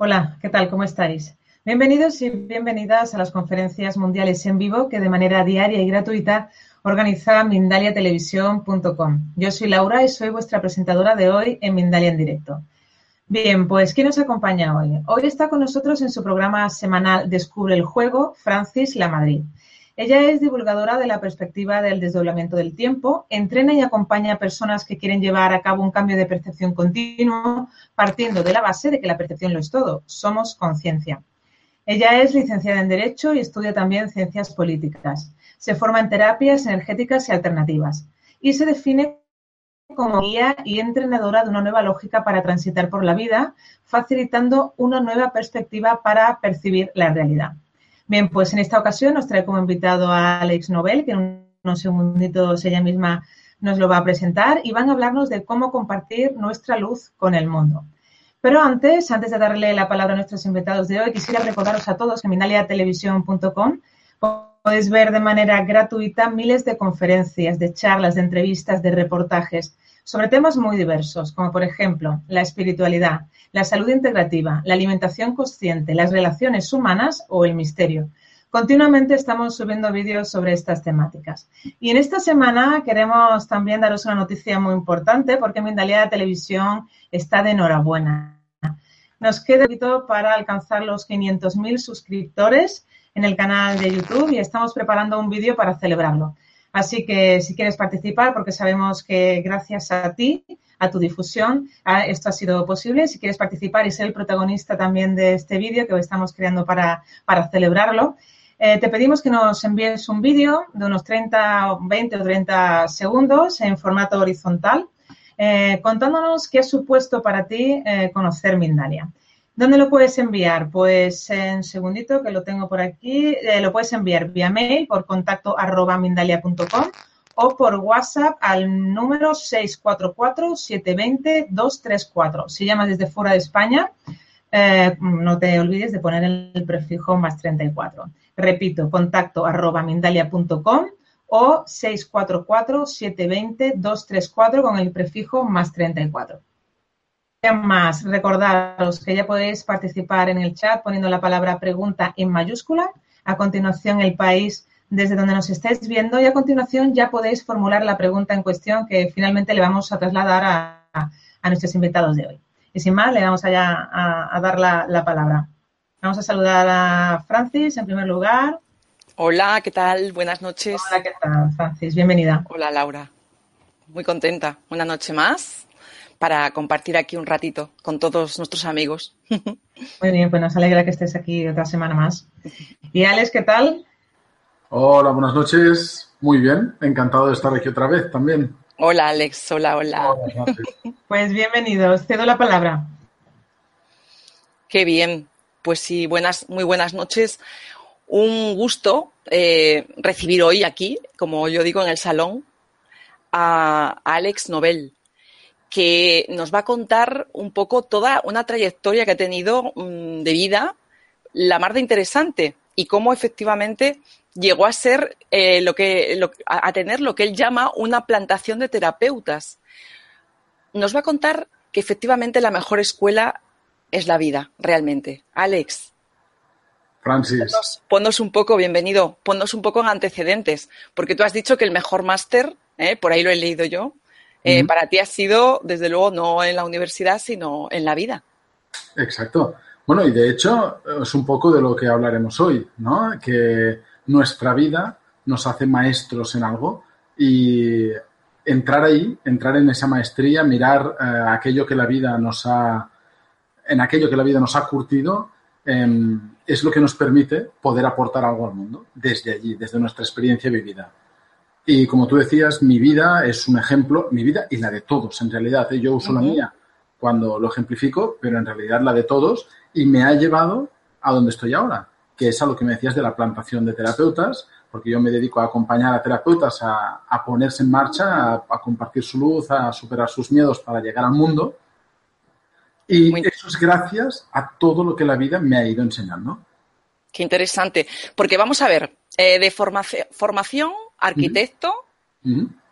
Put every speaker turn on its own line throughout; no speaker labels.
Hola, ¿qué tal? ¿Cómo estáis? Bienvenidos y bienvenidas a las conferencias mundiales en vivo que de manera diaria y gratuita organiza mindaliatelevisión.com. Yo soy Laura y soy vuestra presentadora de hoy en Mindalia en directo. Bien, pues ¿quién nos acompaña hoy? Hoy está con nosotros en su programa semanal Descubre el Juego, Francis La Madrid. Ella es divulgadora de la perspectiva del desdoblamiento del tiempo, entrena y acompaña a personas que quieren llevar a cabo un cambio de percepción continuo, partiendo de la base de que la percepción lo es todo, somos conciencia. Ella es licenciada en Derecho y estudia también ciencias políticas. Se forma en terapias energéticas y alternativas y se define como guía y entrenadora de una nueva lógica para transitar por la vida, facilitando una nueva perspectiva para percibir la realidad. Bien, pues en esta ocasión nos trae como invitado a Alex Nobel, que en unos segunditos ella misma nos lo va a presentar, y van a hablarnos de cómo compartir nuestra luz con el mundo. Pero antes, antes de darle la palabra a nuestros invitados de hoy, quisiera recordaros a todos que en minaliatelevisión.com podéis ver de manera gratuita miles de conferencias, de charlas, de entrevistas, de reportajes sobre temas muy diversos, como por ejemplo la espiritualidad, la salud integrativa, la alimentación consciente, las relaciones humanas o el misterio. Continuamente estamos subiendo vídeos sobre estas temáticas. Y en esta semana queremos también daros una noticia muy importante porque Mindalia Televisión está de enhorabuena. Nos queda poquito para alcanzar los 500.000 suscriptores en el canal de YouTube y estamos preparando un vídeo para celebrarlo. Así que si quieres participar, porque sabemos que gracias a ti, a tu difusión, esto ha sido posible. Si quieres participar y ser el protagonista también de este vídeo que hoy estamos creando para, para celebrarlo, eh, te pedimos que nos envíes un vídeo de unos 30, 20 o 30 segundos en formato horizontal, eh, contándonos qué ha supuesto para ti eh, conocer Mindalia. ¿Dónde lo puedes enviar? Pues en segundito que lo tengo por aquí, eh, lo puedes enviar vía mail por contacto arroba mindalia.com o por WhatsApp al número 644-720-234. Si llamas desde fuera de España, eh, no te olvides de poner el prefijo más 34. Repito, contacto arroba mindalia.com o 644-720-234 con el prefijo más 34 más, recordaros que ya podéis participar en el chat poniendo la palabra pregunta en mayúscula. A continuación, el país desde donde nos estáis viendo y a continuación ya podéis formular la pregunta en cuestión que finalmente le vamos a trasladar a, a nuestros invitados de hoy. Y sin más, le vamos allá a, a dar la, la, palabra. Vamos a saludar a Francis en primer lugar.
Hola, ¿qué tal? Buenas noches.
Hola, ¿qué tal, Francis? Bienvenida.
Hola, Laura. Muy contenta. Una noche más para compartir aquí un ratito con todos nuestros amigos.
Muy bien, pues nos alegra que estés aquí otra semana más. Y Alex, ¿qué tal?
Hola, buenas noches. Muy bien, encantado de estar aquí otra vez también.
Hola, Alex. Hola, hola.
hola pues bienvenidos. Cedo la palabra.
Qué bien. Pues sí, buenas, muy buenas noches. Un gusto eh, recibir hoy aquí, como yo digo en el salón, a Alex Nobel que nos va a contar un poco toda una trayectoria que ha tenido mmm, de vida, la más de interesante, y cómo efectivamente llegó a ser eh, lo que lo, a tener lo que él llama una plantación de terapeutas. Nos va a contar que efectivamente la mejor escuela es la vida, realmente. Alex.
Francis.
Ponnos, ponnos un poco, bienvenido, ponnos un poco en antecedentes, porque tú has dicho que el mejor máster, eh, por ahí lo he leído yo, eh, uh -huh. para ti ha sido, desde luego, no en la universidad, sino en la vida.
Exacto. Bueno, y de hecho es un poco de lo que hablaremos hoy, ¿no? Que nuestra vida nos hace maestros en algo y entrar ahí, entrar en esa maestría, mirar eh, aquello que la vida nos ha en aquello que la vida nos ha curtido, em, es lo que nos permite poder aportar algo al mundo desde allí, desde nuestra experiencia vivida. Y como tú decías, mi vida es un ejemplo, mi vida y la de todos, en realidad. ¿eh? Yo uso la mía cuando lo ejemplifico, pero en realidad la de todos, y me ha llevado a donde estoy ahora, que es a lo que me decías de la plantación de terapeutas, porque yo me dedico a acompañar a terapeutas a, a ponerse en marcha, a, a compartir su luz, a superar sus miedos para llegar al mundo. Y
Muy-
eso es gracias a todo lo que la vida me ha ido enseñando.
Qué interesante. Porque vamos a ver, eh, de formaci- formación, arquitecto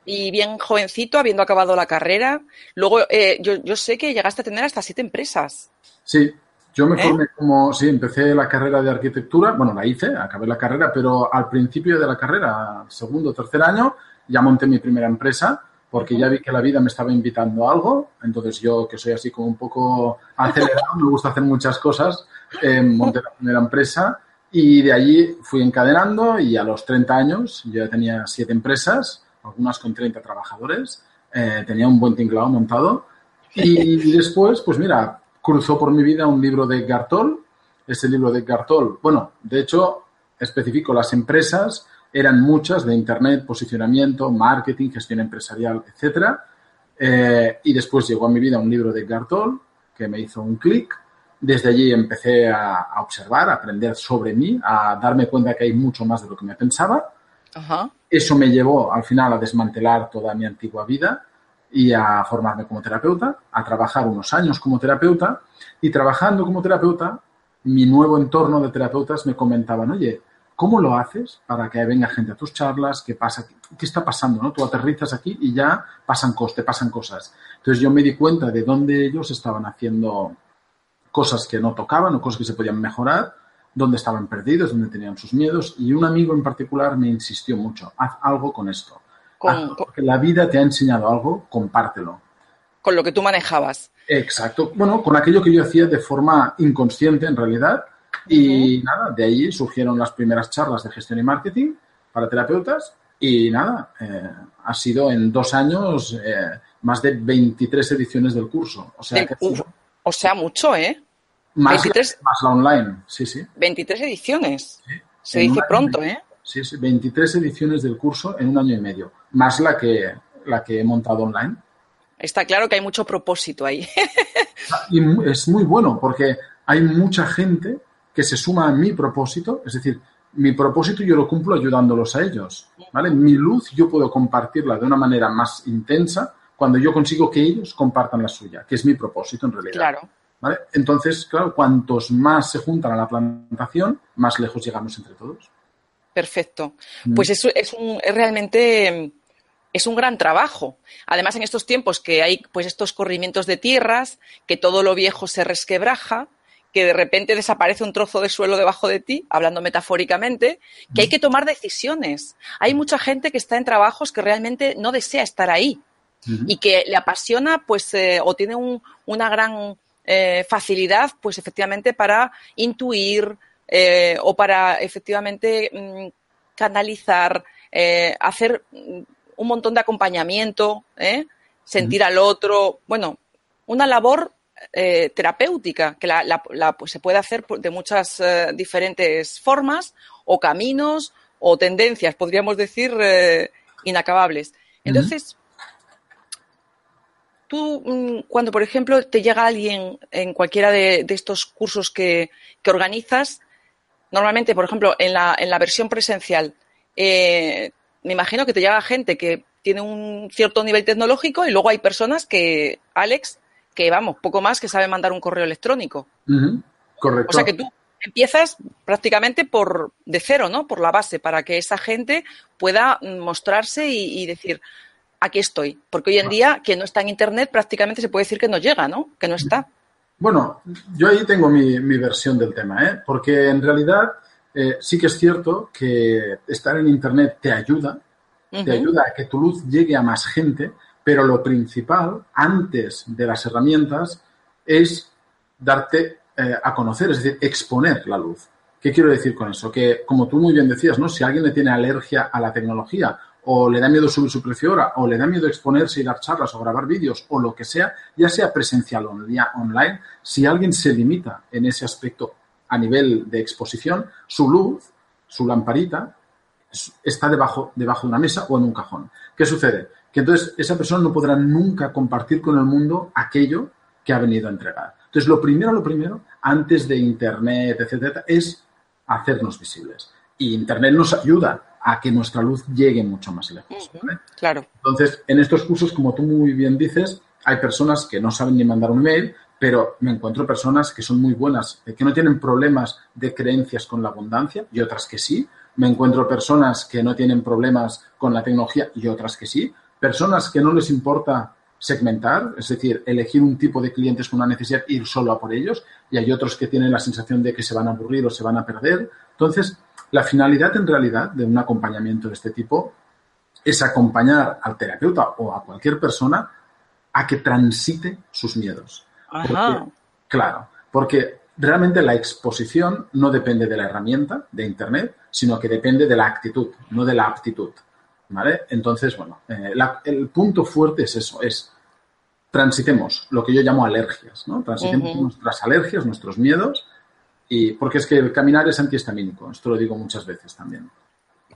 y bien jovencito, habiendo acabado la carrera. Luego, eh, yo, yo sé que llegaste a tener hasta siete empresas.
Sí, yo me
¿Eh?
formé como, sí, empecé la carrera de arquitectura, bueno, la hice, acabé la carrera, pero al principio de la carrera, segundo tercer año, ya monté mi primera empresa porque ya vi que la vida me estaba invitando a algo, entonces yo, que soy así como un poco acelerado, me gusta hacer muchas cosas, eh, monté la primera empresa y de allí fui encadenando y a los 30 años yo ya tenía siete empresas, algunas con 30 trabajadores, eh, tenía un buen tinglado montado y después, pues mira, cruzó por mi vida un libro de Gartol. Ese libro de Gartol, bueno, de hecho, especifico las empresas, eran muchas de Internet, posicionamiento, marketing, gestión empresarial, etcétera. Eh, y después llegó a mi vida un libro de Gartol que me hizo un clic. Desde allí empecé a, a observar, a aprender sobre mí, a darme cuenta que hay mucho más de lo que me pensaba.
Ajá.
Eso me llevó al final a desmantelar toda mi antigua vida y a formarme como terapeuta, a trabajar unos años como terapeuta y trabajando como terapeuta, mi nuevo entorno de terapeutas me comentaban, oye, ¿cómo lo haces para que venga gente a tus charlas? ¿Qué pasa? ¿Qué está pasando? ¿no? Tú aterrizas aquí y ya pasan cosas, te pasan cosas. Entonces yo me di cuenta de dónde ellos estaban haciendo cosas que no tocaban o cosas que se podían mejorar, dónde estaban perdidos, dónde tenían sus miedos y un amigo en particular me insistió mucho, haz algo con esto.
Con,
Haz- porque la vida te ha enseñado algo, compártelo.
con lo que tú manejabas.
Exacto. Bueno, con aquello que yo hacía de forma inconsciente en realidad. Y nada, de ahí surgieron las primeras charlas de gestión y marketing para terapeutas. Y nada, eh, ha sido en dos años eh, más de 23 ediciones del curso. O sea, que
uf, o sea, mucho, ¿eh?
Más,
23.
más la online. Sí, sí.
23 ediciones. Se
En
dice pronto,
y.
¿eh?
Sí, sí, 23 ediciones del curso en un año y medio. Más la que, la que he montado online.
Está claro que hay mucho propósito ahí.
Y mu- es muy bueno porque hay mucha gente que se suma a mi propósito, es decir, mi propósito yo lo cumplo ayudándolos a ellos, ¿vale? Mi luz yo puedo compartirla de una manera más intensa cuando yo consigo que ellos compartan la suya, que es mi propósito en realidad.
claro.
¿Vale? Entonces, claro, cuantos más se juntan a la plantación, más lejos llegamos entre todos.
Perfecto.
Mm.
Pues eso es, un, es realmente es un gran trabajo. Además, en estos tiempos que hay pues estos corrimientos de tierras, que todo lo viejo se resquebraja, que de repente desaparece un trozo de suelo debajo de ti, hablando metafóricamente, que hay que tomar decisiones. Hay mucha gente que está en trabajos que realmente no desea estar ahí y que le apasiona, pues, eh, o tiene un- una gran eh, facilidad, pues, efectivamente, para intuir eh, o para, efectivamente, mm, canalizar, eh, hacer mm, un montón de acompañamiento, ¿eh? sentir al otro, bueno, una labor eh, terapéutica que la, la- la, pues, se puede hacer de muchas eh, diferentes formas o caminos o tendencias, podríamos decir, eh, inacabables. Entonces, tú, mm, cuando, por ejemplo, te llega alguien en cualquiera de, de estos cursos que, que organizas, normalmente, por ejemplo, en la, en la versión presencial, eh, me imagino que te llega gente que tiene un cierto nivel tecnológico y luego hay personas que, Alex, que vamos, poco más que saben mandar un correo electrónico.
Correcto.
O sea que tú empiezas prácticamente por de cero, ¿no? Por la base, para que esa gente pueda mm, mostrarse y, y decir, aquí estoy. Porque hoy en día, que no está en Internet, prácticamente se puede decir que no llega, ¿no? Que no está.
Bueno, yo ahí tengo mi, mi versión del tema, ¿eh? porque en realidad eh, sí que es cierto que estar en Internet te ayuda, te ayuda a que tu luz llegue a más gente, pero lo principal, antes de las herramientas, es darte eh, a conocer, es decir, exponer la luz. ¿Qué quiero decir con eso? Que, como tú muy bien decías, ¿no? Si alguien le tiene alergia a la tecnología o le da miedo subir su precio hora, o le da miedo exponerse y dar charlas o grabar vídeos, o lo que sea, ya sea presencial o online, si alguien se limita en ese aspecto a nivel de exposición, su luz, su lamparita, está debajo, debajo de una mesa o en un cajón. ¿Qué sucede? Que entonces esa persona no podrá nunca compartir con el mundo aquello que ha venido a entregar. Entonces, lo primero, lo primero, antes de Internet, etcétera, es hacernos visibles. Y Internet nos ayuda a que nuestra luz llegue mucho más lejos. ¿vale?
Claro.
Entonces, en estos cursos, como tú muy bien dices, hay personas que no saben ni mandar un mail, pero me encuentro personas que son muy buenas, eh, que no tienen problemas de creencias con la abundancia y otras que sí. Me encuentro personas que no tienen problemas con la tecnología y otras que sí. Personas que no les importa segmentar, es decir, elegir un tipo de clientes con una necesidad e ir solo a por ellos, y hay otros que tienen la sensación de que se van a aburrir o se van a perder. Entonces, la finalidad en realidad de un acompañamiento de este tipo es acompañar al terapeuta o a cualquier persona a que transite sus miedos.
Ajá.
Porque, claro, porque realmente la exposición no depende de la herramienta de Internet, sino que depende de la actitud, no de la aptitud. ¿Vale? Entonces, bueno, eh, la- el punto fuerte es eso, es transitemos lo que yo llamo alergias, ¿no? Transitemos nuestras alergias, nuestros miedos, y porque es que el caminar es antihistamínico, esto lo digo muchas veces también.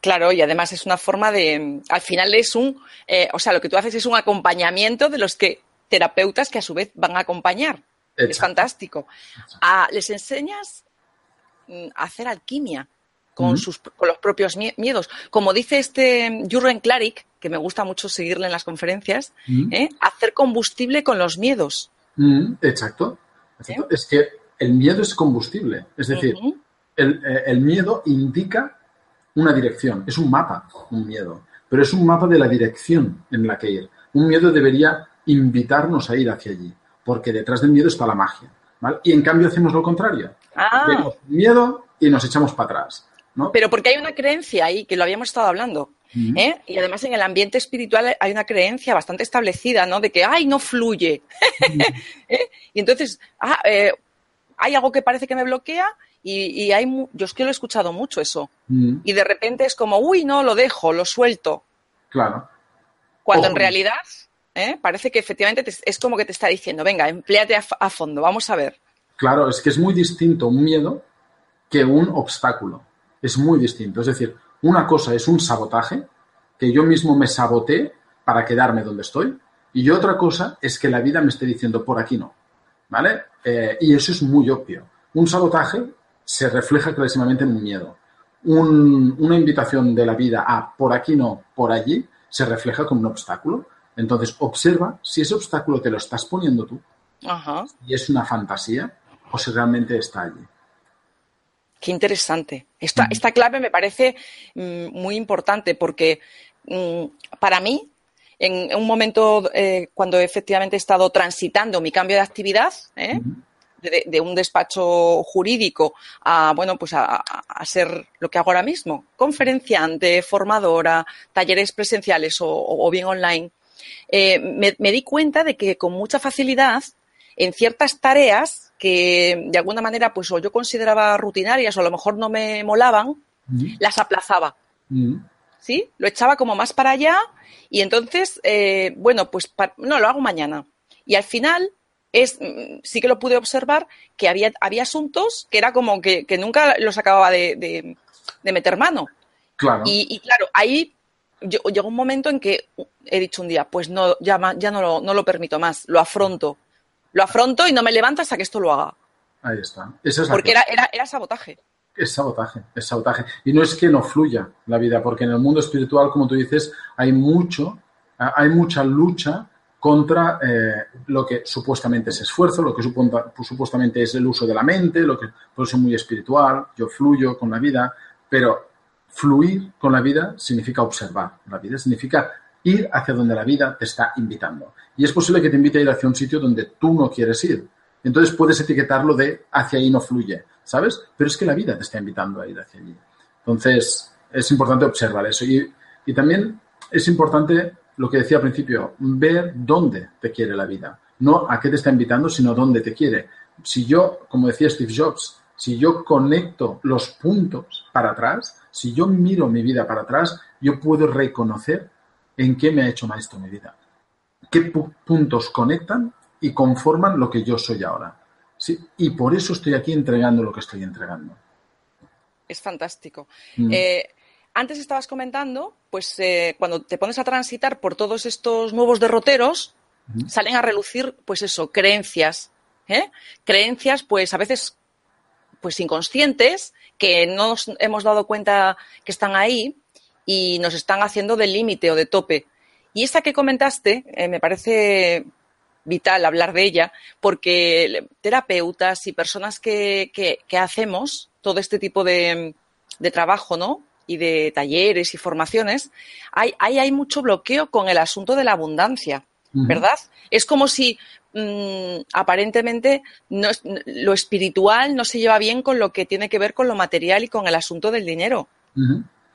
Claro, y además es una forma de, al final es un, eh, o sea, lo que tú haces es un acompañamiento de los que terapeutas que a su vez van a acompañar. Es fantástico. Ah, les enseñas mm, a hacer alquimia con, sus, con los propios mie- miedos. Como dice este Jurgen Klarik, que me gusta mucho seguirle en las conferencias. ¿eh? hacer combustible con los miedos.
Exacto. exacto. Es que el miedo es combustible, es decir, el, eh, el miedo indica una dirección, es un mapa, un miedo, pero es un mapa de la dirección en la que ir. Un miedo debería invitarnos a ir hacia allí, porque detrás del miedo está la magia. ¿vale? Y en cambio hacemos lo contrario.
Ah,
Tenemos miedo y nos echamos para atrás. ¿no?
pero porque hay una creencia ahí, que lo habíamos estado hablando. ¿eh? Y además en el ambiente espiritual hay una creencia bastante establecida, ¿no? De que, ay, no fluye. ¿Eh? Y entonces, ah, eh, hay algo que parece que me bloquea y, y hay, yo es que lo he escuchado mucho eso.
Mm,
Y de repente es como, uy, no, lo dejo, lo suelto.
claro.
Cuando
Ojo.
en realidad ¿eh? parece que efectivamente te- es como que te está diciendo, venga, empléate a, a fondo, vamos a ver.
Claro, es que es muy distinto un miedo que un obstáculo. Es muy distinto. Es decir, una cosa es un sabotaje, que yo mismo me saboteé para quedarme donde estoy, y otra cosa es que la vida me esté diciendo por aquí no. ¿Vale? Eh, y eso es muy obvio. Un sabotaje se refleja clarísimamente en un miedo. Un- una invitación de la vida a por aquí no, por allí, se refleja como un obstáculo. Entonces, observa si ese obstáculo te lo estás poniendo tú
Ajá.
y es una fantasía o si realmente está allí.
Qué interesante. Esta,
Ujú.
esta clave me parece mm, muy importante porque mm, para mí, en un momento eh, cuando efectivamente he estado transitando mi cambio de actividad, ¿eh? De, de un despacho jurídico a bueno pues a, ser lo que hago ahora mismo, conferenciante, formadora, talleres presenciales o, o bien online, eh, me, me di cuenta de que con mucha facilidad en ciertas tareas que de alguna manera pues o yo consideraba rutinarias o a lo mejor no me molaban, las aplazaba. ¿Sí? Lo echaba como más para allá y entonces, eh, bueno, pues no, lo hago mañana. Y al final es, mm, sí que lo pude observar que había, había asuntos que era como que, que nunca los acababa de, de- de meter mano.
Claro.
Y, y claro, ahí yo- llegó un momento en que he dicho un día, pues no, ya, ya no, lo, no lo permito más, lo afronto. Lo afronto y no me levanto hasta que esto lo haga.
Ahí está. Esa es la
Porque era, era, era sabotaje.
Es sabotaje, es sabotaje. Y no es que no fluya la vida, porque en el mundo espiritual, como tú dices, hay mucho, hay mucha lucha contra eh, lo que supuestamente es esfuerzo, lo que pues, supuestamente es el uso de la mente, lo que por eso muy espiritual, yo fluyo con la vida, pero fluir con la vida significa observar la vida, significa ir hacia donde la vida te está invitando. Y es posible que te invite a ir hacia un sitio donde tú no quieres ir. Entonces puedes etiquetarlo de hacia ahí no fluye, ¿sabes? Pero es que la vida te está invitando a ir hacia allí. Entonces es importante observar eso. Y, y también es importante lo que decía al principio, ver dónde te quiere la vida. No a qué te está invitando, sino dónde te quiere. Si yo, como decía Steve Jobs, si yo conecto los puntos para atrás, si yo miro mi vida para atrás, yo puedo reconocer en qué me ha hecho maestro mi vida. Qué pu- puntos conectan y conforman lo que yo soy ahora. ¿Sí? Y por eso estoy aquí entregando lo que estoy entregando.
Es fantástico.
Mm.
Eh, antes estabas comentando, pues eh, cuando te pones a transitar por todos estos nuevos derroteros, salen a relucir, pues eso, creencias. ¿eh? Creencias, pues a veces, pues inconscientes, que no nos hemos dado cuenta que están ahí y nos están haciendo de límite o de tope. Y esta que comentaste, eh, me parece vital hablar de ella, porque terapeutas y personas que, que- que hacemos todo este tipo de, de trabajo, ¿no? Y de talleres y formaciones, hay, hay, hay mucho bloqueo con el asunto de la abundancia. ¿verdad? Es como si mm, aparentemente no es- lo espiritual no se lleva bien con lo que tiene que ver con lo material y con el asunto del dinero.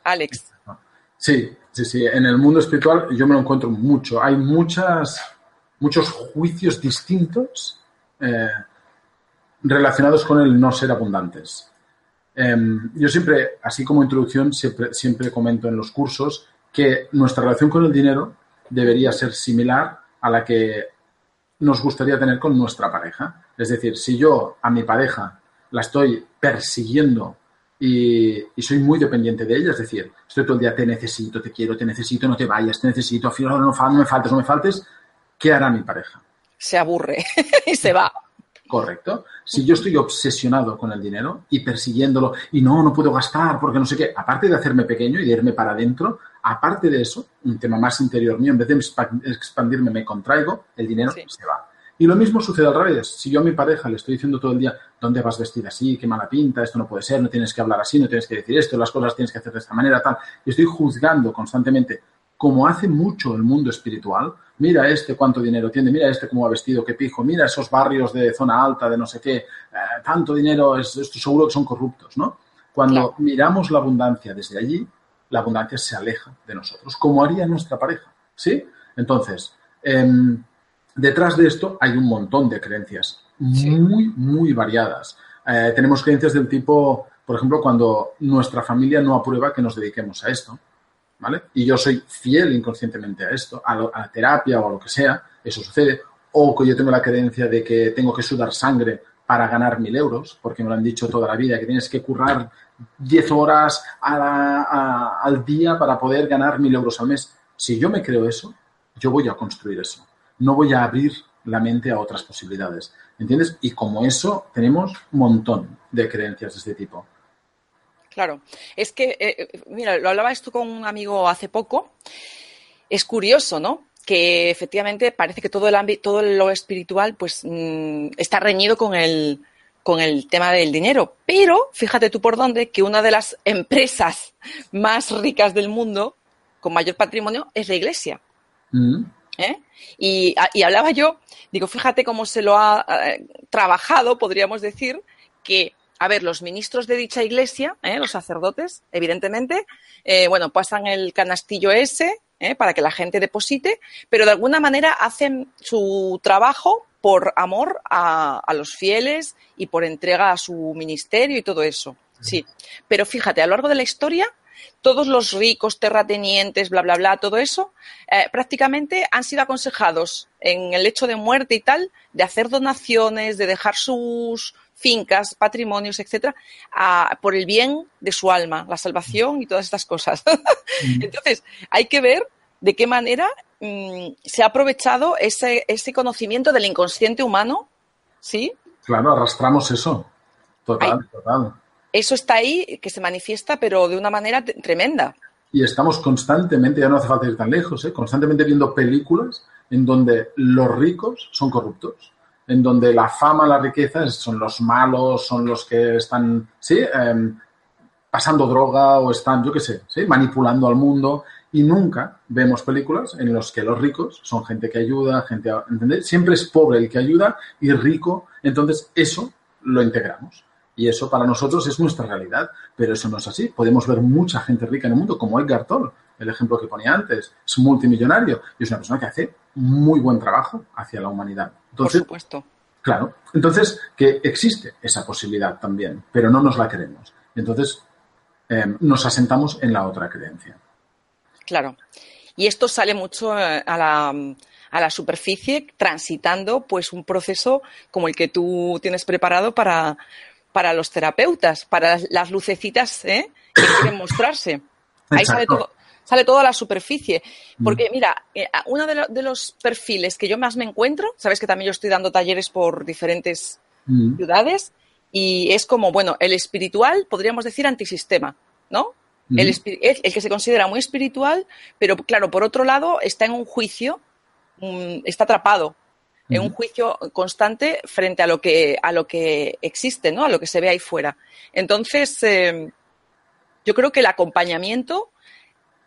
Alex,
Sí, sí, sí. En el mundo espiritual yo me lo encuentro mucho. Hay muchas, muchos juicios distintos eh, relacionados con el no ser abundantes. Em, yo siempre, así como introducción, siempre, comento en los cursos que nuestra relación con el dinero debería ser similar a la que nos gustaría tener con nuestra pareja. Es decir, si yo a mi pareja la estoy persiguiendo y, soy muy dependiente de ella, es decir, estoy todo el día, te necesito, te quiero, te necesito, no te vayas, te necesito, al final no me faltes, no me faltes, ¿qué hará mi pareja?
se aburre y se va.
Correcto. Si yo estoy obsesionado con el dinero y persiguiéndolo y no, no puedo gastar porque no sé qué, aparte de hacerme pequeño y de irme para adentro, aparte de eso, un tema más interior mío, en vez de expa- expandirme me contraigo, el dinero
Sí.
se va. Y lo mismo sucede al revés. Si yo a mi pareja le estoy diciendo todo el día, ¿dónde vas vestida así? Qué mala pinta, esto no puede ser, no tienes que hablar así, no tienes que decir esto, las cosas tienes que hacer de esta manera, tal. Y estoy juzgando constantemente, como hace mucho el mundo espiritual, mira este cuánto dinero tiene, mira este cómo va vestido, qué pijo, mira esos barrios de zona alta, de no sé qué, eh, tanto dinero, es, esto seguro que son corruptos, ¿no? Cuando
Claro.
miramos la abundancia desde allí, la abundancia se aleja de nosotros, como haría nuestra pareja, ¿sí? Entonces, em, detrás de esto hay un montón de creencias
Sí.
muy, muy variadas. Eh, tenemos creencias del tipo, por ejemplo, cuando nuestra familia no aprueba que nos dediquemos a esto, ¿vale? Y yo soy fiel inconscientemente a esto, a, la terapia o a lo que sea, eso sucede. O que yo tengo la creencia de que tengo que sudar sangre para ganar mil euros, porque me lo han dicho toda la vida, que tienes que currar 10 horas a la- al día para poder ganar mil euros al mes. Si yo me creo eso, yo voy a construir eso. No voy a abrir la mente a otras posibilidades. ¿Entiendes? Y como eso, tenemos un montón de creencias de este tipo.
Claro, es que, eh, mira, lo hablaba esto con un amigo hace poco. Es curioso, ¿no? Que efectivamente parece que todo el ámbito, todo lo espiritual, pues mm, está reñido con el, con el tema del dinero. Pero fíjate tú por dónde que una de las empresas más ricas del mundo, con mayor patrimonio, es la Iglesia.
Mm.
¿eh? Y, y hablaba yo, digo, fíjate cómo se lo ha eh, trabajado, podríamos decir, que, a ver, los ministros de dicha iglesia, ¿eh? los sacerdotes, evidentemente, eh, bueno, pasan el canastillo ese ¿eh? para que la gente deposite, pero de alguna manera hacen su trabajo por amor a, a los fieles y por entrega a su ministerio y todo eso. Sí, pero fíjate, a lo largo de la historia, todos los ricos, terratenientes, bla, bla, bla, todo eso, prácticamente han sido aconsejados en el hecho de muerte y tal, de hacer donaciones, de dejar sus fincas, patrimonios, etcétera, a- por el bien de su alma, la salvación y todas estas cosas. Entonces, hay que ver de qué manera mm, se ha aprovechado ese, ese conocimiento del inconsciente humano, ¿sí?
Claro, arrastramos eso. Total, total.
Eso está ahí, que se manifiesta, pero de una manera tremenda.
Y estamos constantemente, ya no hace falta ir tan lejos, ¿eh? constantemente viendo películas en donde los ricos son corruptos, en donde la fama, la riqueza son los malos, son los que están, sí, Em, pasando droga o están, yo qué sé, ¿sí? manipulando al mundo. Y nunca vemos películas en las que los ricos son gente que ayuda, gente, a-. Siempre es pobre el que ayuda y rico. Entonces, eso lo integramos. Y eso para nosotros es nuestra realidad, pero eso no es así. Podemos ver mucha gente rica en el mundo, como Edgar Toll, el ejemplo que ponía antes. Es multimillonario y es una persona que hace muy buen trabajo hacia la humanidad.
Por
Entonces,
supuesto.
Claro. Entonces, que existe esa posibilidad también, pero no nos la queremos. Entonces, eh, nos asentamos en la otra creencia.
Claro. Y esto sale mucho eh, a la, a la superficie transitando pues un proceso como el que tú tienes preparado para, para los terapeutas, para las lucecitas ¿eh? que quieren mostrarse. Ahí sale todo, sale todo a la superficie. Porque, mira, eh, uno de, lo- de los perfiles que yo más me encuentro, sabes que también yo estoy dando talleres por diferentes
Mm.
ciudades, y es como, bueno, el espiritual, podríamos decir antisistema, ¿no? el, espi- el- el que se considera muy espiritual, pero claro, por otro lado, está en un juicio, mm, está atrapado en un juicio constante frente a lo que, a lo que existe, ¿no? A lo que se ve ahí fuera. Entonces, eh, yo creo que el acompañamiento mm,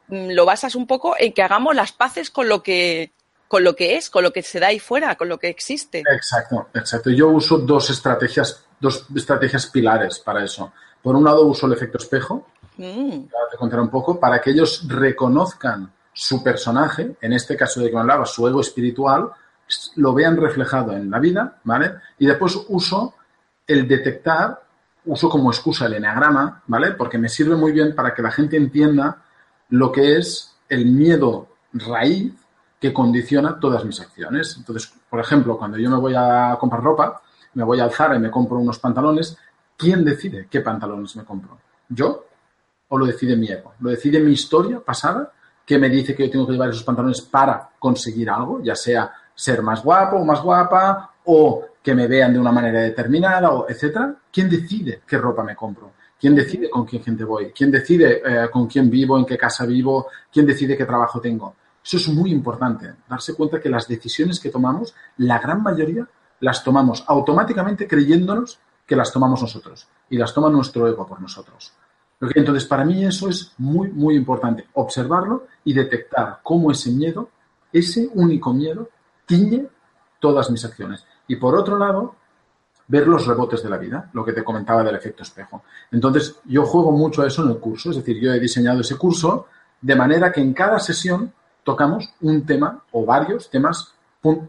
lo basas un poco en que hagamos las paces con lo que, con lo que es, con lo que se da ahí fuera, con lo que existe.
Exacto, exacto. Yo uso dos estrategias, dos estrategias pilares para eso. Por un lado uso el efecto espejo,
Mm,
ahora te contaré un poco, para que ellos reconozcan su personaje, en este caso de que me hablaba, su ego espiritual, lo vean reflejado en la vida, ¿vale? Y después uso el detectar, uso como excusa el eneagrama, ¿vale? Porque me sirve muy bien para que la gente entienda lo que es el miedo raíz que condiciona todas mis acciones. Entonces, por ejemplo, cuando yo me voy a comprar ropa, me voy al Zara y me compro unos pantalones, ¿quién decide qué pantalones me compro? ¿Yo? ¿O lo decide mi ego? ¿Lo decide mi historia pasada que me dice que yo tengo que llevar esos pantalones para conseguir algo, ya sea ser más guapo o más guapa o que me vean de una manera determinada o etcétera? ¿Quién decide qué ropa me compro? ¿Quién decide con qué gente voy? ¿Quién decide eh, con quién vivo, en qué casa vivo? ¿Quién decide qué trabajo tengo? Eso es muy importante, darse cuenta que las decisiones que tomamos, la gran mayoría las tomamos automáticamente creyéndonos que las tomamos nosotros y las toma nuestro ego por nosotros. Entonces, para mí eso es muy, muy importante, observarlo y detectar cómo ese miedo, ese único miedo, tiñe todas mis acciones. Y por otro lado, ver los rebotes de la vida, lo que te comentaba del efecto espejo. Entonces, yo juego mucho a eso en el curso, es decir, yo he diseñado ese curso de manera que en cada sesión tocamos un tema o varios temas pun-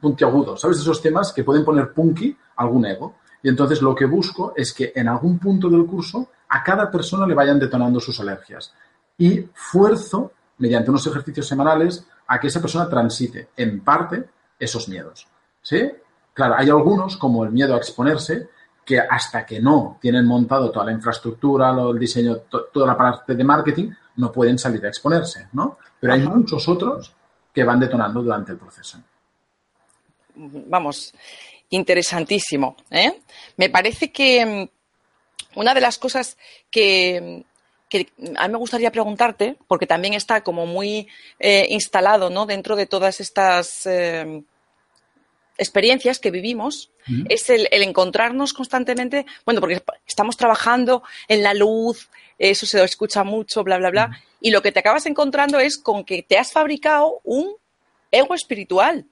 puntiagudos, ¿sabes? Esos temas que pueden poner punky algún ego. Y entonces lo que busco es que en algún punto del curso a cada persona le vayan detonando sus alergias. Y fuerzo, mediante unos ejercicios semanales, a que esa persona transite en parte esos miedos. ¿Sí? Claro, hay algunos, como el miedo a exponerse, que hasta que no tienen montado toda la infraestructura, el diseño, to- toda la parte de marketing, no pueden salir a exponerse, ¿no? Pero hay
Ajá.
muchos otros que van detonando durante el proceso.
vamos, interesantísimo. ¿eh? Me parece que mm, una de las cosas que, que a mí me gustaría preguntarte, porque también está como muy eh, instalado ¿no? dentro de todas estas eh, experiencias que vivimos, es el, el encontrarnos constantemente, bueno, porque estamos trabajando en la luz, eso se escucha mucho, bla, bla, bla, y lo que te acabas encontrando es con que te has fabricado un ego espiritual.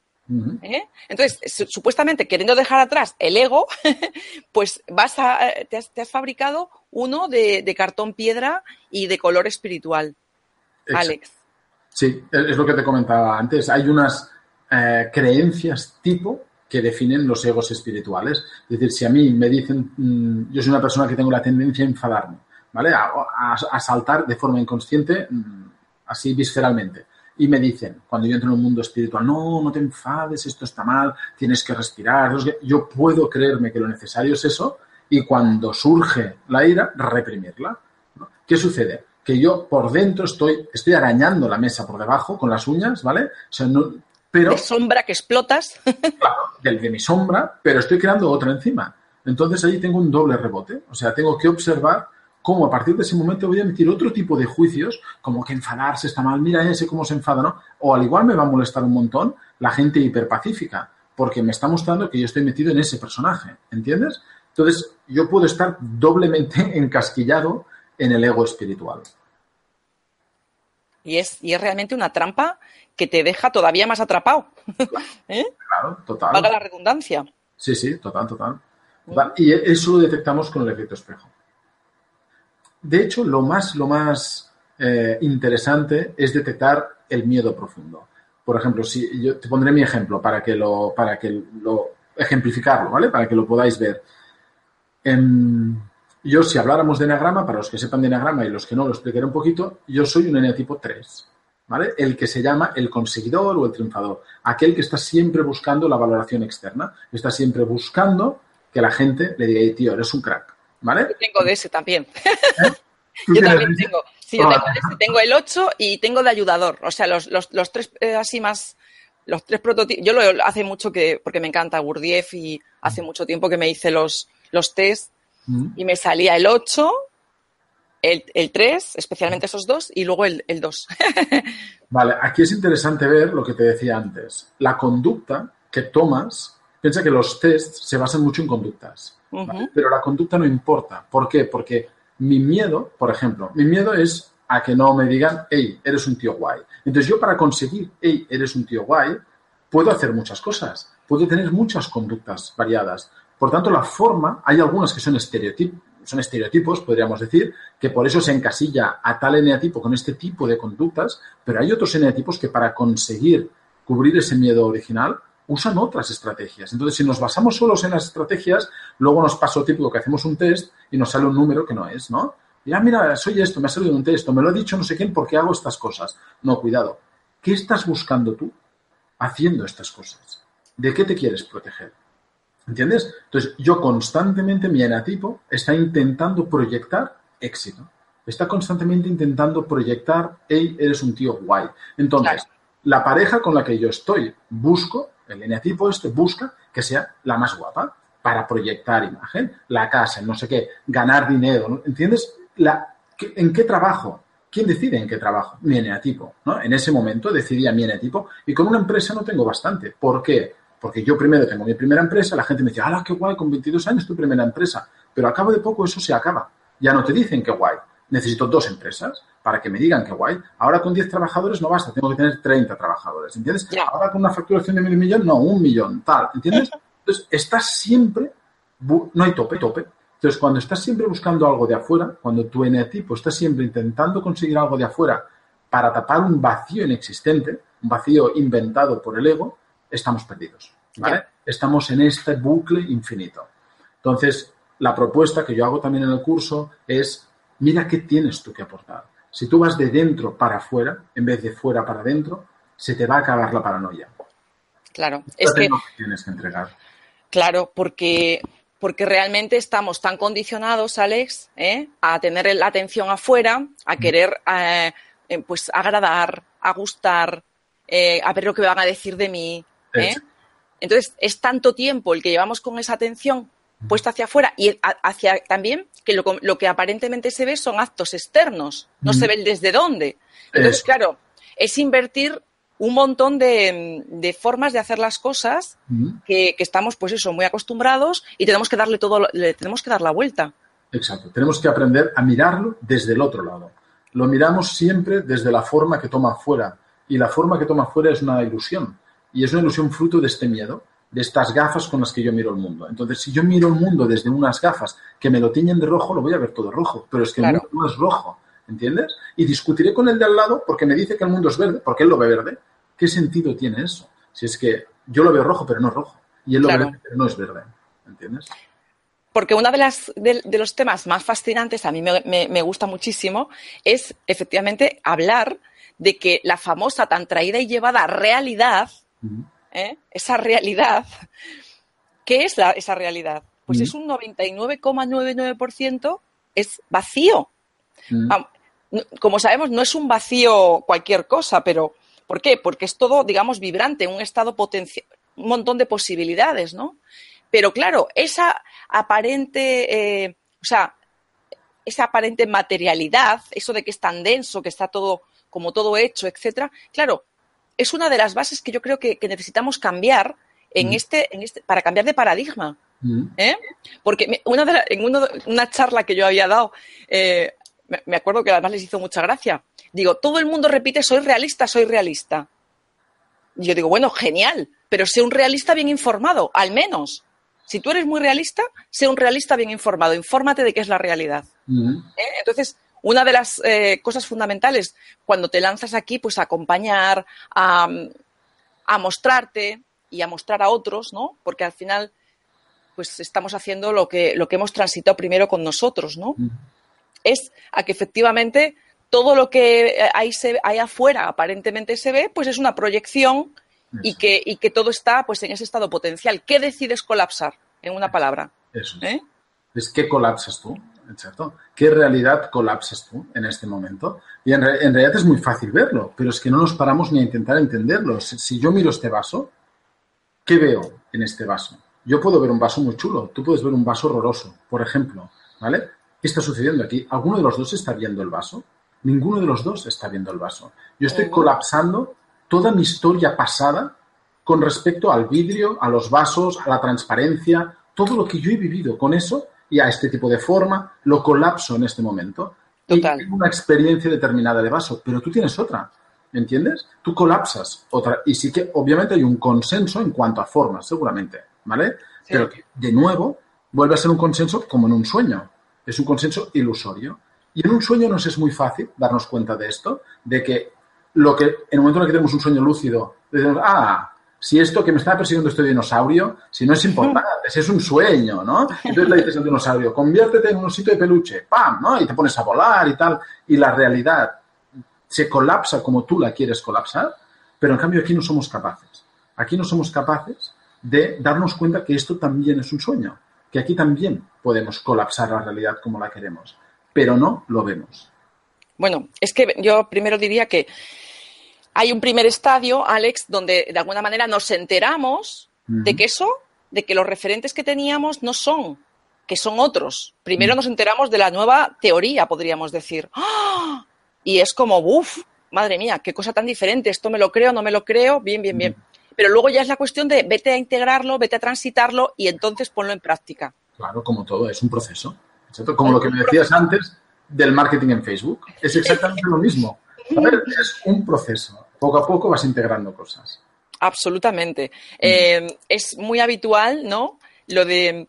¿eh? Entonces, su- supuestamente queriendo dejar atrás el ego, pues vas a, te, has, te has fabricado uno de, de cartón piedra y de color espiritual.
Exacto.
Alex.
Sí, es lo que te comentaba antes. Hay unas eh, creencias tipo que definen los egos espirituales. Es decir, si a mí me dicen, mm, yo soy una persona que tengo la tendencia a enfadarme, ¿vale? A, saltar de forma inconsciente, mm, así visceralmente. Y me dicen, cuando yo entro en un mundo espiritual, no, no te enfades, esto está mal, tienes que respirar. no sé qué". Yo puedo creerme que lo necesario es eso y cuando surge la ira, reprimirla. ¿Qué sucede? Que yo por dentro estoy, estoy arañando la mesa por debajo con las uñas, ¿vale? O sea, no, pero
De sombra que explotas.
del de mi sombra, pero estoy creando otra encima. Entonces ahí tengo un doble rebote. O sea, tengo que observar cómo a partir de ese momento voy a emitir otro tipo de juicios, como que enfadarse está mal, mira ese cómo se enfada, ¿no? O al igual me va a molestar un montón la gente hiperpacífica, porque me está mostrando que yo estoy metido en ese personaje, ¿entiendes? Entonces yo puedo estar doblemente encasquillado en el ego espiritual.
Y es, y es realmente una trampa que te deja todavía más atrapado. ¿Eh?
Claro, total.
Valga la redundancia.
Sí, sí, total, total. Total. Y eso lo detectamos con el efecto espejo. De hecho, lo más, lo más eh, interesante es detectar el miedo profundo. Por ejemplo, si yo te pondré mi ejemplo para que lo, para que lo ejemplificarlo, ¿vale? Para que lo podáis ver. Em, yo, si habláramos de eneagrama, para los que sepan de eneagrama y los que no, lo explicaré un poquito, yo soy un eneatipo 3, ¿vale? El que se llama el conseguidor o el triunfador, aquel que está siempre buscando la valoración externa, está siempre buscando que la gente le diga, "Ey, tío, eres un crack, ¿vale?
Yo tengo de ese también.
¿Tú
Yo también
ese?
tengo. Sí, yo tengo, de ese. Tengo el 8 y tengo de ayudador. O sea, los, los, los tres eh, así más. Los tres prototipos. Yo lo hace mucho que. Porque me encanta Gurdjieff y hace mucho tiempo que me hice los, los test
Mm.
y me salía el 8, el, el 3, especialmente esos dos, y luego el, el 2.
Vale, aquí es interesante ver lo que te decía antes. La conducta que tomas, piensa que los tests se basan mucho en conductas, pero la conducta no importa. ¿Por qué? Porque mi miedo, por ejemplo, mi miedo es a que no me digan, hey, eres un tío guay. Entonces yo para conseguir, hey, eres un tío guay, puedo hacer muchas cosas, puedo tener muchas conductas variadas. Por tanto, la forma, hay algunas que son, estereotip- son estereotipos, podríamos decir, que por eso se encasilla a tal eneatipo con este tipo de conductas, pero hay otros eneatipos que para conseguir cubrir ese miedo original usan otras estrategias. Entonces, si nos basamos solos en las estrategias, luego nos pasa lo típico que hacemos un test y nos sale un número que no es, ¿no? Y, ah, mira, soy esto, me ha salido un test, me lo ha dicho no sé quién porque hago estas cosas. No, cuidado. ¿Qué estás buscando tú haciendo estas cosas? ¿De qué te quieres proteger? ¿Entiendes? Entonces, yo constantemente, mi enatipo está intentando proyectar éxito. Está constantemente intentando proyectar, hey, eres un tío guay. Entonces,
Claro.
la pareja con la que yo estoy, busco, el eneatipo este busca que sea la más guapa para proyectar imagen, la casa, no sé qué, ganar dinero, ¿no? ¿entiendes? La, ¿qué- ¿En qué trabajo? ¿Quién decide en qué trabajo? Mi eneatipo, ¿no? En ese momento decidía mi eneatipo y con una empresa no tengo bastante. ¿Por qué? Porque yo primero tengo mi primera empresa, la gente me dice, ¡hala, qué guay! Con 22 años tu primera empresa. Pero a cabo de poco eso se acaba. Ya no te dicen qué guay. Necesito dos empresas para que me digan qué guay. Ahora con 10 trabajadores no basta, tengo que tener 30 trabajadores, ¿entiendes? Ahora con una facturación de medio millón, no, un millón, tal, ¿entiendes? Entonces, estás siempre, no hay tope, tope. Entonces, cuando estás siempre buscando algo de afuera, cuando tu eneatipo está siempre intentando conseguir algo de afuera para tapar un vacío inexistente, un vacío inventado por el ego, estamos perdidos. ¿vale? Estamos en este bucle infinito. Entonces, la propuesta que yo hago también en el curso es, mira qué tienes tú que aportar. Si tú vas de dentro para afuera, en vez de fuera para adentro, se te va a acabar la paranoia.
Claro. Es que,
que tienes que entregar.
claro, porque, porque realmente estamos tan condicionados, Alex, ¿eh? a tener la atención afuera, a querer eh, eh, pues agradar, a gustar, eh, a ver lo que van a decir de mí. ¿Eh? Entonces, es tanto tiempo el que llevamos con esa atención puesta hacia afuera y hacia también que lo, lo que aparentemente se ve son actos externos, no se ve el desde dónde. Entonces,
Eso.
claro, es invertir un montón de, de formas de hacer las cosas
Ujú.
que, que estamos, pues eso, muy acostumbrados y tenemos que darle todo, le tenemos que dar la vuelta.
Exacto. Tenemos que aprender a mirarlo desde el otro lado. Lo miramos siempre desde la forma que toma fuera. Y la forma que toma fuera es una ilusión. Y es una ilusión fruto de este miedo, de estas gafas con las que yo miro el mundo. Entonces, si yo miro el mundo desde unas gafas que me lo tiñen de rojo, lo voy a ver todo rojo. Pero es que
Claro.
el mundo no es rojo. ¿Entiendes? Y discutiré con el de al lado porque me dice que el mundo es verde, porque él lo ve verde. ¿Qué sentido tiene eso? Si es que yo lo veo rojo, pero no es rojo. Y él lo
Claro.
ve verde, pero no es verde. ¿Entiendes?
Porque uno de, las, de, de los temas más fascinantes, a mí me, me- me gusta muchísimo, es efectivamente hablar de que la famosa tan traída y llevada realidad. ¿Eh? esa realidad, ¿qué es la- esa realidad? Pues es un 99,99% es vacío. Como sabemos, no es un vacío cualquier cosa, pero ¿por qué? Porque es todo, digamos, vibrante, un estado potencial, un montón de posibilidades, ¿no? Pero claro, esa aparente, eh, o sea, esa aparente materialidad, eso de que es tan denso, que está todo como todo hecho, etcétera, claro, es una de las bases que yo creo que, que necesitamos cambiar en
Mm.
este, en este, para cambiar de paradigma.
Mm.
¿eh? Porque una de la- en uno una charla que yo había dado, eh, me, me acuerdo que además les hizo mucha gracia. Digo, todo el mundo repite, soy realista, soy realista. Y yo digo, bueno, genial, pero sé un realista bien informado, al menos. Si tú eres muy realista, sé un realista bien informado, infórmate de qué es la realidad.
Mm.
¿eh? Entonces, una de las eh, cosas fundamentales cuando te lanzas aquí, pues a acompañar, a, a mostrarte, y a mostrar a otros, ¿no? Porque al final, pues estamos haciendo lo que, lo que hemos transitado primero con nosotros, ¿no? Es a que efectivamente todo lo que ahí, se, ahí afuera aparentemente se ve, pues es una proyección y que, y que todo está pues en ese estado potencial. ¿Qué decides colapsar? En una palabra.
Eso es.
¿eh?
Es qué colapsas tú, ¿cierto? ¿Qué realidad colapsas tú en este momento? Y en, re- en realidad es muy fácil verlo, pero es que no nos paramos ni a intentar entenderlo. Si, si yo miro este vaso, ¿qué veo en este vaso? Yo puedo ver un vaso muy chulo, tú puedes ver un vaso horroroso, por ejemplo, ¿vale? ¿Qué está sucediendo aquí? ¿Alguno de los dos está viendo el vaso? Ninguno de los dos está viendo el vaso. Yo estoy colapsando toda mi historia pasada con respecto al vidrio, a los vasos, a la transparencia, todo lo que yo he vivido con eso y a este tipo de forma, lo colapso en este momento.
Total.
Y tengo una experiencia determinada de vaso, pero tú tienes otra, ¿entiendes? Tú colapsas otra. Y sí que obviamente hay un consenso en cuanto a formas, seguramente, ¿vale?
Sí.
Pero que, de nuevo, vuelve a ser un consenso como en un sueño. Es un consenso ilusorio. Y en un sueño nos es muy fácil darnos cuenta de esto, de que lo que en el momento en el que tenemos un sueño lúcido, decimos, ah, si esto que me está persiguiendo este dinosaurio, si no es importante, si es un sueño, ¿no? Entonces le dices al dinosaurio, conviértete en un osito de peluche, ¡pam! ¿no? Y te pones a volar y tal. Y la realidad se colapsa como tú la quieres colapsar, pero en cambio aquí no somos capaces. Aquí no somos capaces de darnos cuenta que esto también es un sueño, que aquí también podemos colapsar la realidad como la queremos, pero no lo vemos.
Bueno, es que yo primero diría que hay un primer estadio, Alex, donde de alguna manera nos enteramos de que eso, de que los referentes que teníamos no son, que son otros. Primero nos enteramos de la nueva teoría, podríamos decir. ¡Ah! Y es como, uff, madre mía, qué cosa tan diferente, esto me lo creo, no me lo creo, bien, bien, bien. Pero luego ya es la cuestión de vete a integrarlo, vete a transitarlo y entonces ponlo en práctica.
Claro, como todo, es un proceso. ¿cierto? Como lo que me decías antes del marketing en Facebook. Es exactamente lo mismo. A ver, es un proceso. Poco a poco vas integrando cosas.
Absolutamente. Eh, es muy habitual, ¿no? Lo de,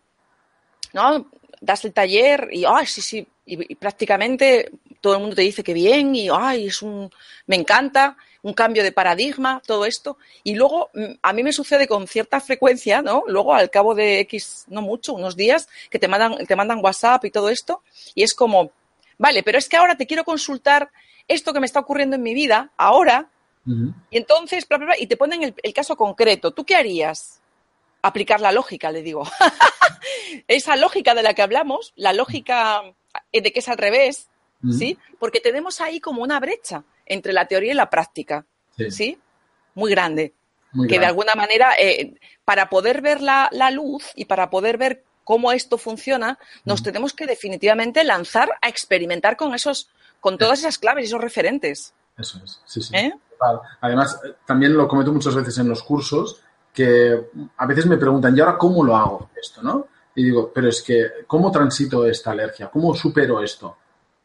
¿no? Das el taller y, ay, sí, sí, y, y prácticamente todo el mundo te dice que bien y, ay, es un, me encanta, un cambio de paradigma, todo esto. Y luego, mm, a mí me sucede con cierta frecuencia, ¿no? Luego, al cabo de X, no mucho, unos días, que te mandan, te mandan WhatsApp y todo esto, y es como, vale, pero es que ahora te quiero consultar esto que me está ocurriendo en mi vida, ahora, Y entonces, bla, bla, bla, y te ponen el, el caso concreto. ¿Tú qué harías? Aplicar la lógica, le digo. Esa lógica de la que hablamos, la lógica eh, de que es al revés. ¿sí? Porque tenemos ahí como una brecha entre la teoría y la práctica,
Sí.
¿sí? Muy grande.
Muy
que de alguna manera, eh, para poder ver la, la luz y para poder ver cómo esto funciona, nos tenemos que definitivamente lanzar a experimentar con esos, con todas esas claves y esos referentes.
Eso es, sí, sí.
¿Eh?
Total. Además, eh, también lo comento muchas veces en los cursos, que a veces me preguntan, ¿y ahora cómo lo hago esto, no? Y digo, pero es que, ¿cómo transito esta alergia? ¿Cómo supero esto?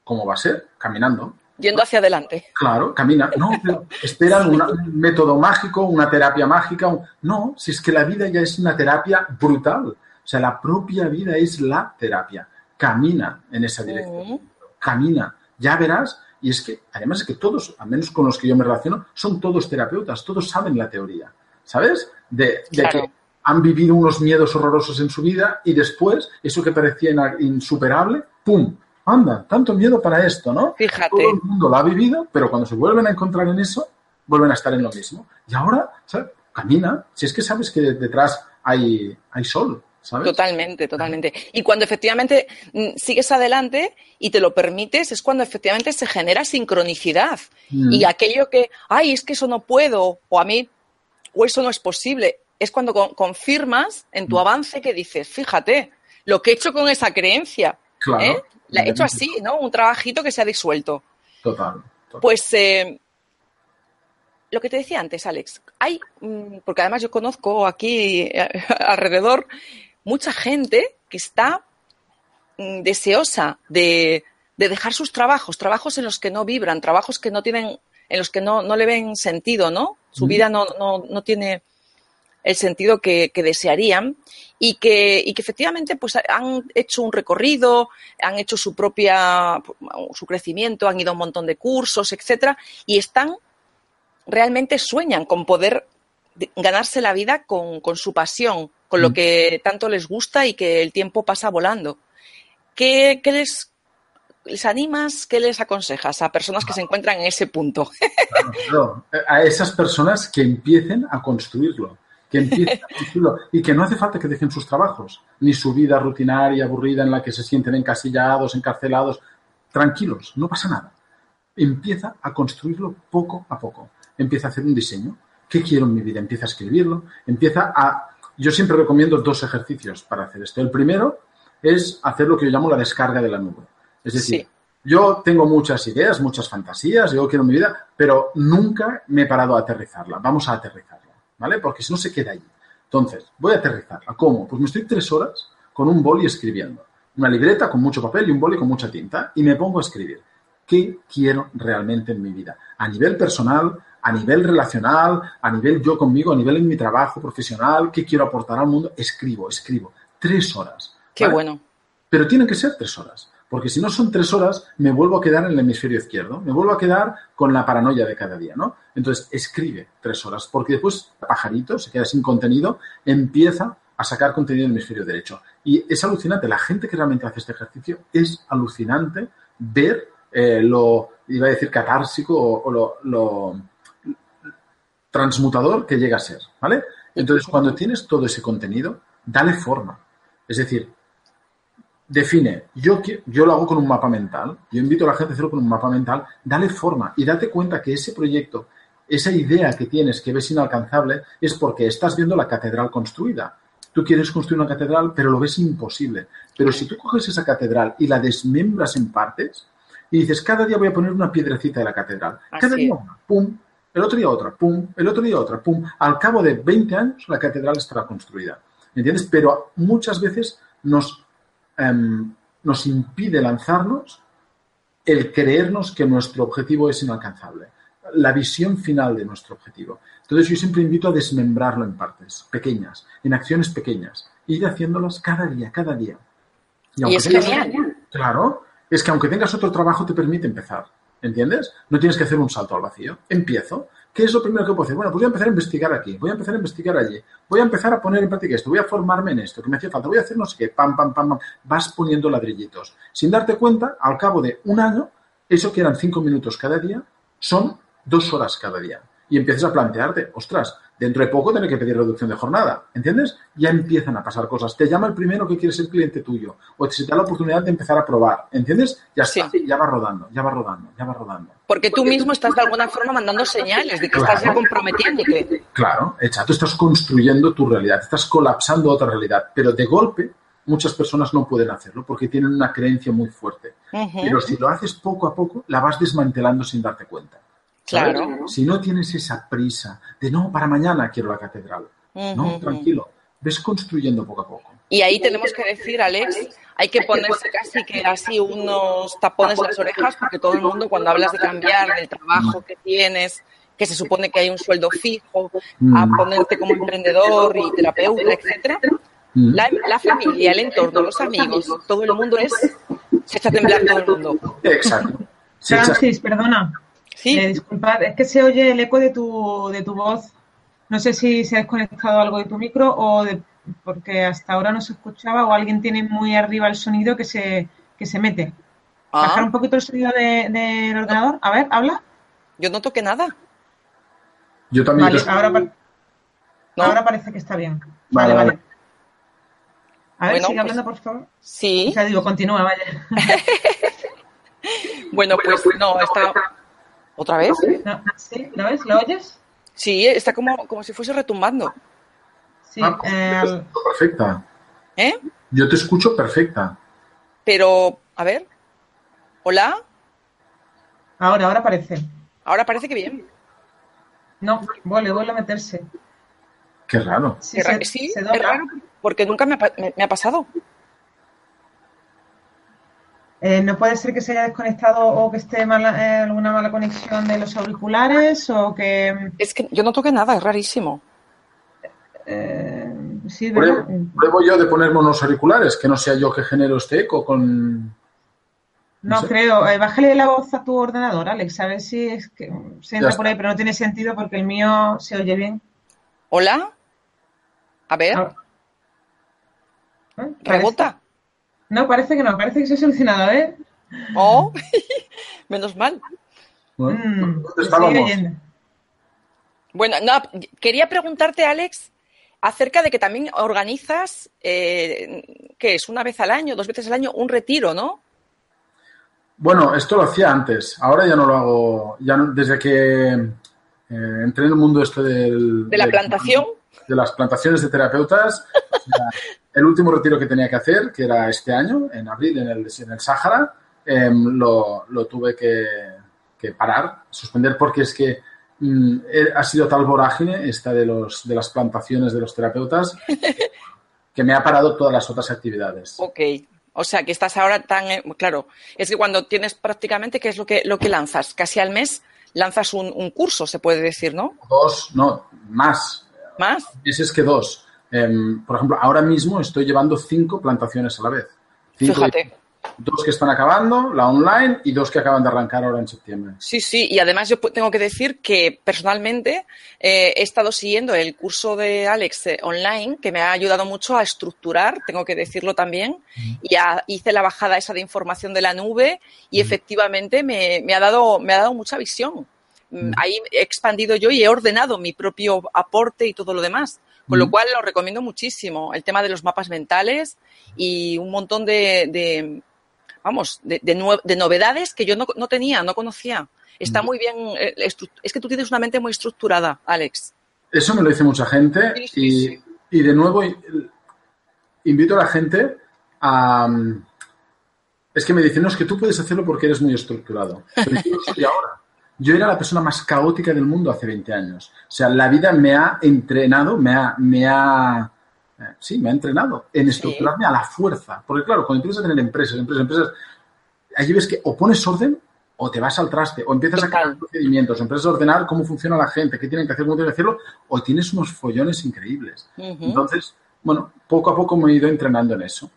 ¿Cómo va a ser? Caminando.
Yendo hacia adelante.
Claro, camina. No, pero esperan una- un método mágico, una terapia mágica. un- No, si es que la vida ya es una terapia brutal. O sea, la propia vida es la terapia. Camina en esa dirección.
Ujú.
Camina. Ya verás. Y es que, además es que todos, al menos con los que yo me relaciono, son todos terapeutas. Todos saben la teoría. ¿Sabes? De, de
Claro.
que han vivido unos miedos horrorosos en su vida y después, eso que parecía insuperable, ¡pum! Anda, tanto miedo para esto, ¿no?
Fíjate.
Todo el mundo lo ha vivido, pero cuando se vuelven a encontrar en eso, vuelven a estar en lo mismo. Y ahora, ¿sabes? Camina. Si es que sabes que detrás hay, hay sol, ¿sabes?
Totalmente, totalmente. Y cuando efectivamente mm, sigues adelante y te lo permites, es cuando efectivamente se genera sincronicidad.
Mm.
Y aquello que, ay, es que eso no puedo, o a mí, o eso no es posible, es cuando con- confirmas en
Mm.
tu avance que dices, fíjate, lo que he hecho con esa creencia,
Claro.
¿eh? La he hecho así, ¿no? Un trabajito que se ha disuelto.
Total. total.
Pues eh, lo que te decía antes, Alex, hay, mm, porque además yo conozco aquí eh, alrededor mucha gente que está mm, deseosa de, de dejar sus trabajos, trabajos en los que no vibran, trabajos que no tienen, en los que no, no le ven sentido, ¿no? Su vida no, no, no tiene el sentido que, que desearían y que, y que efectivamente pues han hecho un recorrido, han hecho su propia su crecimiento, han ido a un montón de cursos, etcétera, y están realmente sueñan con poder de ganarse la vida con, con su pasión, con lo
Mm.
que tanto les gusta y que el tiempo pasa volando. ¿Qué, qué les, les animas, qué les aconsejas a personas que se encuentran en ese punto?
Claro, a esas personas que empiecen a construirlo, que empiecen a construirlo y que no hace falta que dejen sus trabajos, ni su vida rutinaria, aburrida, en la que se sienten encasillados, encarcelados. Tranquilos, no pasa nada. Empieza a construirlo poco a poco. Empieza a hacer un diseño. ¿Qué quiero en mi vida? Empieza a escribirlo. Empieza a... Yo siempre recomiendo dos ejercicios para hacer esto. El primero es hacer lo que yo llamo la descarga de la nube. Es decir,
Sí.
yo tengo muchas ideas, muchas fantasías, yo quiero mi vida, pero nunca me he parado a aterrizarla. Vamos a aterrizarla, ¿vale? Porque si no se queda allí. Entonces, voy a aterrizarla. ¿Cómo? Pues me estoy tres horas con un boli escribiendo. Una libreta con mucho papel y un boli con mucha tinta y me pongo a escribir. ¿Qué quiero realmente en mi vida? A nivel personal, a nivel relacional, a nivel yo conmigo, a nivel en mi trabajo profesional, ¿qué quiero aportar al mundo? Escribo, escribo. Tres horas.
Qué
¿vale?
bueno.
Pero tienen que ser tres horas. Porque si no son tres horas, me vuelvo a quedar en el hemisferio izquierdo. Me vuelvo a quedar con la paranoia de cada día, ¿no? Entonces, escribe tres horas. Porque después, el pajarito se queda sin contenido, empieza a sacar contenido en el hemisferio derecho. Y es alucinante. La gente que realmente hace este ejercicio es alucinante ver eh, lo, iba a decir catársico o, o lo, lo transmutador que llega a ser, ¿vale? Entonces, cuando tienes todo ese contenido, dale forma. Es decir, define, yo, yo lo hago con un mapa mental, yo invito a la gente a hacerlo con un mapa mental, dale forma y date cuenta que ese proyecto, esa idea que tienes que ves inalcanzable, es porque estás viendo la catedral construida. Tú quieres construir una catedral, pero lo ves imposible. Pero si tú coges esa catedral y la desmembras en partes y dices, cada día voy a poner una piedrecita de la catedral, cada día una, pum, el otro día otra, pum, el otro día otra, pum. Al cabo de 20 años la catedral estará construida. ¿Me entiendes? Pero muchas veces nos, em, nos impide lanzarnos el creernos que nuestro objetivo es inalcanzable, la visión final de nuestro objetivo. Entonces yo siempre invito a desmembrarlo en partes pequeñas, en acciones pequeñas, ir haciéndolas cada día, cada día.
Y es
tengas-
genial.
Claro, es que aunque tengas otro trabajo te permite empezar, ¿entiendes? No tienes que hacer un salto al vacío. Empiezo. ¿Qué es lo primero que puedo hacer? Bueno, pues voy a empezar a investigar aquí, voy a empezar a investigar allí, voy a empezar a poner en práctica esto, voy a formarme en esto, que me hacía falta, voy a hacer no sé qué, pam, pam, pam, pam. Vas poniendo ladrillitos. Sin darte cuenta, al cabo de un año, eso que eran cinco minutos cada día, son dos horas cada día. Y empiezas a plantearte, ostras, dentro de poco tendré que pedir reducción de jornada, ¿entiendes? Ya empiezan a pasar cosas. Te llama el primero que quiere ser cliente tuyo, o se te da la oportunidad de empezar a probar, ¿entiendes? Ya está,
Sí.
ya va rodando, ya va rodando, ya va rodando.
Porque tú mismo estás de alguna forma mandando señales de que estás ya
Claro.
comprometiéndote.
Claro, exacto, estás construyendo tu realidad, estás colapsando otra realidad, pero de golpe muchas personas no pueden hacerlo porque tienen una creencia muy fuerte. Pero si lo haces poco a poco, la vas desmantelando sin darte cuenta. ¿Sabes?
Claro.
Si no tienes esa prisa de no, para mañana quiero la catedral. No, tranquilo, ves construyendo poco a poco.
Y ahí tenemos que decir, Alex, hay que ponerse casi que así unos tapones en las orejas, porque todo el mundo cuando hablas de cambiar del trabajo que tienes, que se supone que hay un sueldo fijo, a
Mm.
ponerte como emprendedor y terapeuta, etcétera,
Mm.
la, la familia, el entorno, los amigos, todo el mundo es, se echa a temblar todo el mundo.
Exacto.
Francis, perdona.
¿Sí?
Eh, disculpad, es que se oye el eco de tu, de tu voz. No sé si se ha desconectado algo de tu micro o de, porque hasta ahora no se escuchaba o alguien tiene muy arriba el sonido que se, que se mete. Bajar
Ah,
un poquito el sonido de- del ordenador. A ver, habla.
yo no toqué nada.
yo también
Vale, ahora, ahora parece que está bien.
Vale,
Vale. A ver,
Bueno,
sigue
pues-
hablando, por favor. O
Sí.
sea, digo, continúa, vaya.
Bueno, pues no, está... ¿Otra vez?
No, ¿Sí? ¿Lo ves? ¿Lo oyes?
Sí, está como, como si fuese retumbando.
Sí.
Ah, pues,
eh,
perfecta.
¿Eh?
Yo te escucho perfecta.
Pero, a ver. ¿Hola?
ahora, ahora parece.
Ahora parece que bien.
No, vuelve, vuelve a meterse.
Qué raro.
Sí, se-
sí,
se
es raro porque nunca me ha, pa- me- me ha pasado.
Eh, no puede ser que se haya desconectado o que esté mala, eh, alguna mala conexión de los auriculares o que
Es que yo no toqué nada, es rarísimo.
eh, sí,
Pruebo,
¿verdad?
pruebo yo de ponerme unos auriculares, que no sea yo que genero este eco con...
No
no sé.
creo. Eh, bájale la voz a tu ordenador, Alex, a ver si es que se entra por ahí, pero no tiene sentido porque el mío se oye bien.
¿Hola? A ver,
Ah. Parece-
rebota.
No, parece que no, parece que se ha solucionado, ¿eh?
Oh, menos mal.
Bueno,
Mm,
¿Dónde
se sigue
estábamos?
oyendo.
Bueno, no, quería preguntarte, Alex, acerca de que también organizas, eh, ¿qué es? Una vez al año, dos veces al año, un retiro, ¿no?
Bueno, esto lo hacía antes. Ahora ya no lo hago. Ya no- desde que eh, entré en el mundo este del,
De la plantación.
De las plantaciones de terapeutas. el último retiro que tenía que hacer, que era este año, en abril, en el, en el Sáhara, em, lo, lo tuve que, que parar, suspender, porque es que mm, ha sido tal vorágine esta de, los, de las plantaciones de los terapeutas que me ha parado todas las otras actividades.
Ok. O sea, que estás ahora tan... eh, Claro, es que cuando tienes prácticamente, ¿qué es lo que, lo que lanzas? Casi al mes lanzas un, un curso, se puede decir, ¿no?
Dos, no, más.
¿Más?
meses que dos. Em, por ejemplo, ahora mismo estoy llevando cinco plantaciones a la vez. Cinco-
Fíjate.
Dos que están acabando, la online, y dos que acaban de arrancar ahora en septiembre.
Sí, sí, y además yo tengo que decir que personalmente eh, he estado siguiendo el curso de Alex eh, online, que me ha ayudado mucho a estructurar, tengo que decirlo también, y a- hice la bajada esa de información de la nube y efectivamente me, me ha, dado, me ha dado mucha visión. Mm, Ahí he expandido yo y he ordenado mi propio aporte y todo lo demás. Con lo
Mm.
cual lo recomiendo muchísimo. El tema de los mapas mentales y un montón de, de, vamos, de, de novedades que yo no, no tenía, no conocía. Está
Mm.
muy bien. eh, Es que tú tienes una mente muy estructurada, Alex.
Eso me lo dice mucha gente
Sí, sí,
y,
sí.
y de nuevo invito a la gente a... Es que me dicen, no, es que tú puedes hacerlo porque eres muy estructurado. Pero yo lo soy ahora. Yo era la persona más caótica del mundo hace 20 años. O sea, la vida me ha entrenado, me ha... Me ha eh, sí, me ha entrenado en estructurarme a la fuerza. Porque claro, cuando empiezas a tener empresas, empresas, empresas, allí ves que o pones orden o te vas al traste, o empiezas a crear procedimientos, o empiezas a ordenar cómo funciona la gente, qué tienen que hacer, cómo tienen que hacerlo, o tienes unos follones increíbles. Entonces, bueno, poco a poco me he ido entrenando en eso.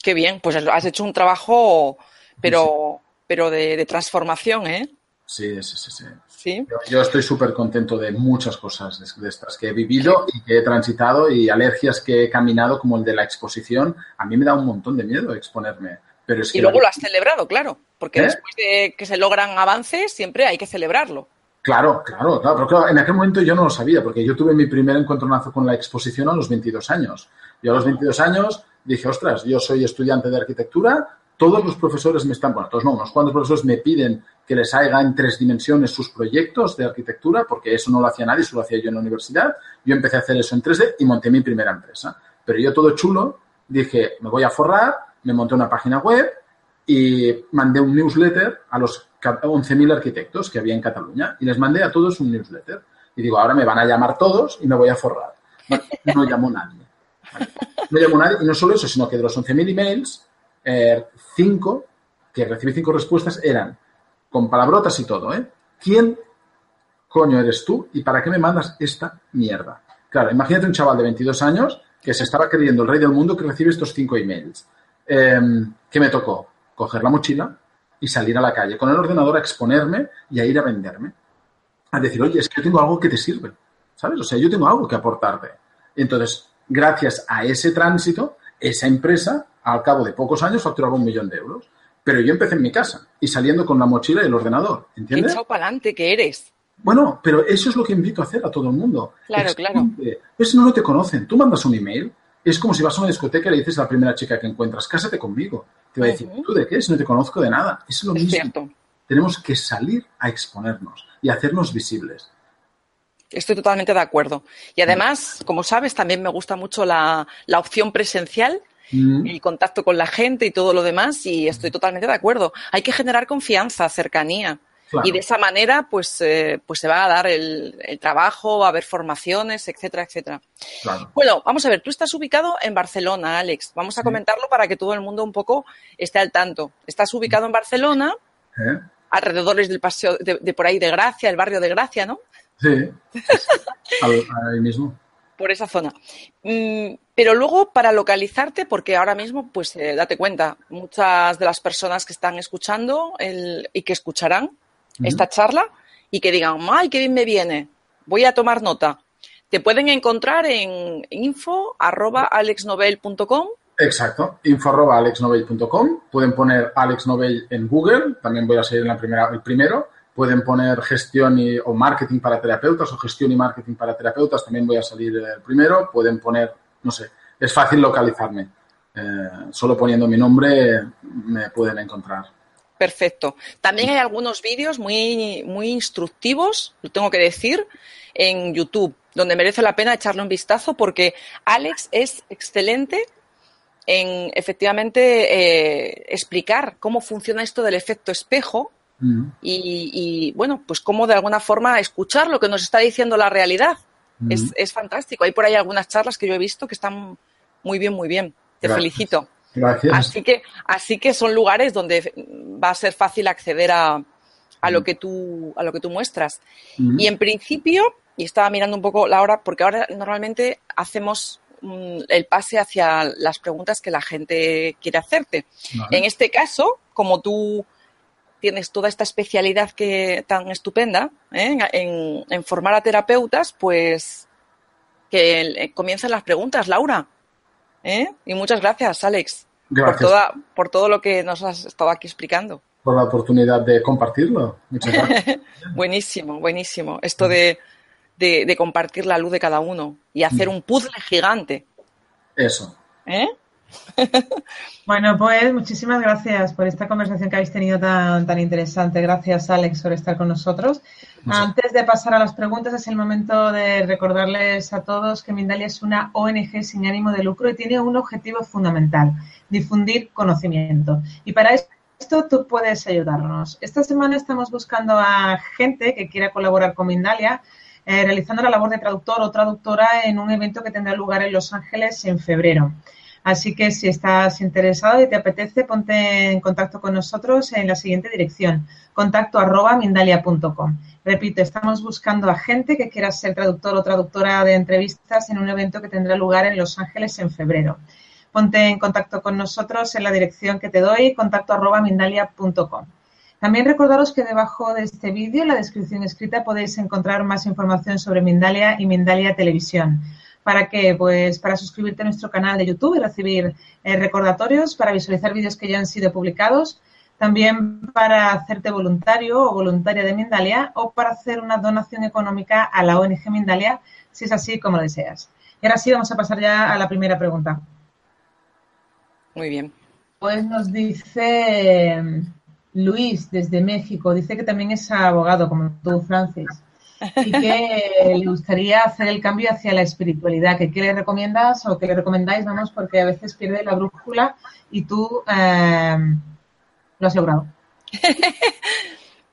Qué bien, pues has hecho un trabajo, pero, pero de, de transformación, ¿eh?
Sí, sí, sí, sí.
Sí.
Yo, yo estoy súper contento de muchas cosas de, de estas que he vivido y que he transitado y alergias que he caminado, como el de la exposición. A mí me da un montón de miedo exponerme. Pero es que
Y
la
luego lo has celebrado, claro, porque
¿Eh?
después de que se logran avances, siempre hay que celebrarlo.
Claro, claro, claro. Pero claro, en aquel momento yo no lo sabía, porque yo tuve mi primer encontronazo con la exposición a los 22 años. Yo a los 22 años dije, ostras, yo soy estudiante de arquitectura, todos los profesores me están, bueno, todos no, unos cuantos profesores me piden que les haga en tres dimensiones sus proyectos de arquitectura, porque eso no lo hacía nadie, eso lo hacía yo en la universidad. Yo empecé a hacer eso en 3D y monté mi primera empresa. Pero yo todo chulo, dije, me voy a forrar, me monté una página web y mandé un newsletter a los ca- 11.000 arquitectos que había en Cataluña y les mandé a todos un newsletter. Y digo, ahora me van a llamar todos y me voy a forrar. No llamó nadie. ¿vale? No llamó nadie y no solo eso, sino que de los 11.000 emails, eh, cinco, que recibí cinco respuestas, eran con palabrotas y todo, ¿eh? ¿Quién coño eres tú y para qué me mandas esta mierda? Claro, imagínate un chaval de 22 años que se estaba creyendo el rey del mundo que recibe estos cinco emails. Eh, ¿Qué me tocó? Coger la mochila y salir a la calle con el ordenador a exponerme y a ir a venderme. A decir, oye, es que yo tengo algo que te sirve. ¿Sabes? O sea, yo tengo algo que aportarte. Entonces, gracias a ese tránsito, esa empresa, al cabo de pocos años, facturaba un millón de euros. Pero yo empecé en mi casa y saliendo con la mochila y el ordenador.
Qué
¿Entiendes?
echado para adelante que eres.
Bueno, pero eso es lo que invito a hacer a todo el mundo.
Claro, claro.
Pues no, no te conocen. Tú mandas un email, es como si vas a una discoteca y le dices a la primera chica que encuentras, cásate conmigo. Te va a decir. ¿tú de qué? Si no te conozco de nada. Es lo
Es
mismo.
cierto.
Tenemos que salir a exponernos y hacernos visibles.
Estoy totalmente de acuerdo. Y además, como sabes, también me gusta mucho la, la opción presencial,
Mm,
el contacto con la gente y todo lo demás, y estoy totalmente de acuerdo. Hay que generar confianza, cercanía.
claro.
Y de esa manera, pues, eh, pues se va a dar el, el trabajo, va a haber formaciones, etcétera, etcétera.
claro.
Bueno, vamos a ver, tú estás ubicado en Barcelona, Alex. Vamos a
Sí.
comentarlo para que todo el mundo un poco esté al tanto. Estás ubicado en Barcelona,
¿Eh?
alrededores del paseo de, de por ahí de Gracia, el barrio de Gracia, ¿no?
Sí. Ahí mismo.
Por esa zona. Mm, pero luego, para localizarte, porque ahora mismo, pues eh, date cuenta, muchas de las personas que están escuchando el- y que escucharán esta charla y que digan, ¡ay, qué bien me viene! Voy a tomar nota. Te pueden encontrar en info.alexnovel.com.
Exacto, info.alexnovel.com. Pueden poner Alex Novel en Google, también voy a ser en la primera, el primero. Pueden poner gestión y, o marketing para terapeutas o gestión y marketing para terapeutas, también voy a salir primero. Pueden poner, no sé, es fácil localizarme. Eh, solo poniendo mi nombre me pueden encontrar.
Perfecto. También hay algunos vídeos muy, muy instructivos, lo tengo que decir, en YouTube, donde merece la pena echarle un vistazo porque Alex es excelente en efectivamente eh, explicar cómo funciona esto del efecto espejo
Mm.
y, y, bueno, pues cómo de alguna forma escuchar lo que nos está diciendo la realidad.
Mm.
Es, es fantástico. Hay por ahí algunas charlas que yo he visto que están muy bien, muy bien. Te
Gracias.
felicito.
Gracias.
Así que, así que son lugares donde va a ser fácil acceder a, a lo que tú, a lo que tú muestras.
Mm.
Y en principio, y estaba mirando un poco la hora, porque ahora normalmente hacemos mm, el pase hacia las preguntas que la gente quiere hacerte.
Vale.
En este caso, como tú tienes toda esta especialidad que tan estupenda ¿eh? en, en formar a terapeutas, pues que eh, comiencen las preguntas, Laura. ¿eh? Y muchas gracias, Alex, por,
Gracias
toda, por todo lo que nos has estado aquí explicando.
por la oportunidad de compartirlo. Muchas gracias.
buenísimo, buenísimo. Esto de, de, de compartir la luz de cada uno y hacer un puzzle gigante.
Eso.
¿eh?
Bueno, pues muchísimas gracias por esta conversación que habéis tenido tan, tan interesante. Gracias, Alex, por estar con nosotros.
Muchas-
Antes de pasar a las preguntas, es el momento de recordarles a todos que Mindalia es una ONG sin ánimo de lucro y tiene un objetivo fundamental, difundir conocimiento. Y para esto tú puedes ayudarnos. Esta semana estamos buscando a gente que quiera colaborar con Mindalia eh, realizando la labor de traductor o traductora en un evento que tendrá lugar en Los Ángeles en febrero. Así que si estás interesado y te apetece, ponte en contacto con nosotros en la siguiente dirección, contacto arroba. Repito, estamos buscando a gente que quiera ser traductor o traductora de entrevistas en un evento que tendrá lugar en Los Ángeles en febrero. Ponte en contacto con nosotros en la dirección que te doy, contacto arroba mindalia.com. También recordaros que debajo de este vídeo, en la descripción escrita, podéis encontrar más información sobre Mindalia y Mindalia Televisión. ¿Para qué? Pues para suscribirte a nuestro canal de YouTube y recibir eh, recordatorios, para visualizar vídeos que ya han sido publicados, también para hacerte voluntario o voluntaria de Mindalia o para hacer una donación económica a la ONG Mindalia, si es así como lo deseas. Y ahora sí, vamos a pasar ya a la primera pregunta.
Muy bien.
Pues nos dice eh, Luis desde México, dice que también es abogado como tú, Francis, y que le gustaría hacer el cambio hacia la espiritualidad. que ¿Qué le recomiendas o qué le recomendáis? Vamos, porque a veces pierde la brújula y tú eh, lo has logrado.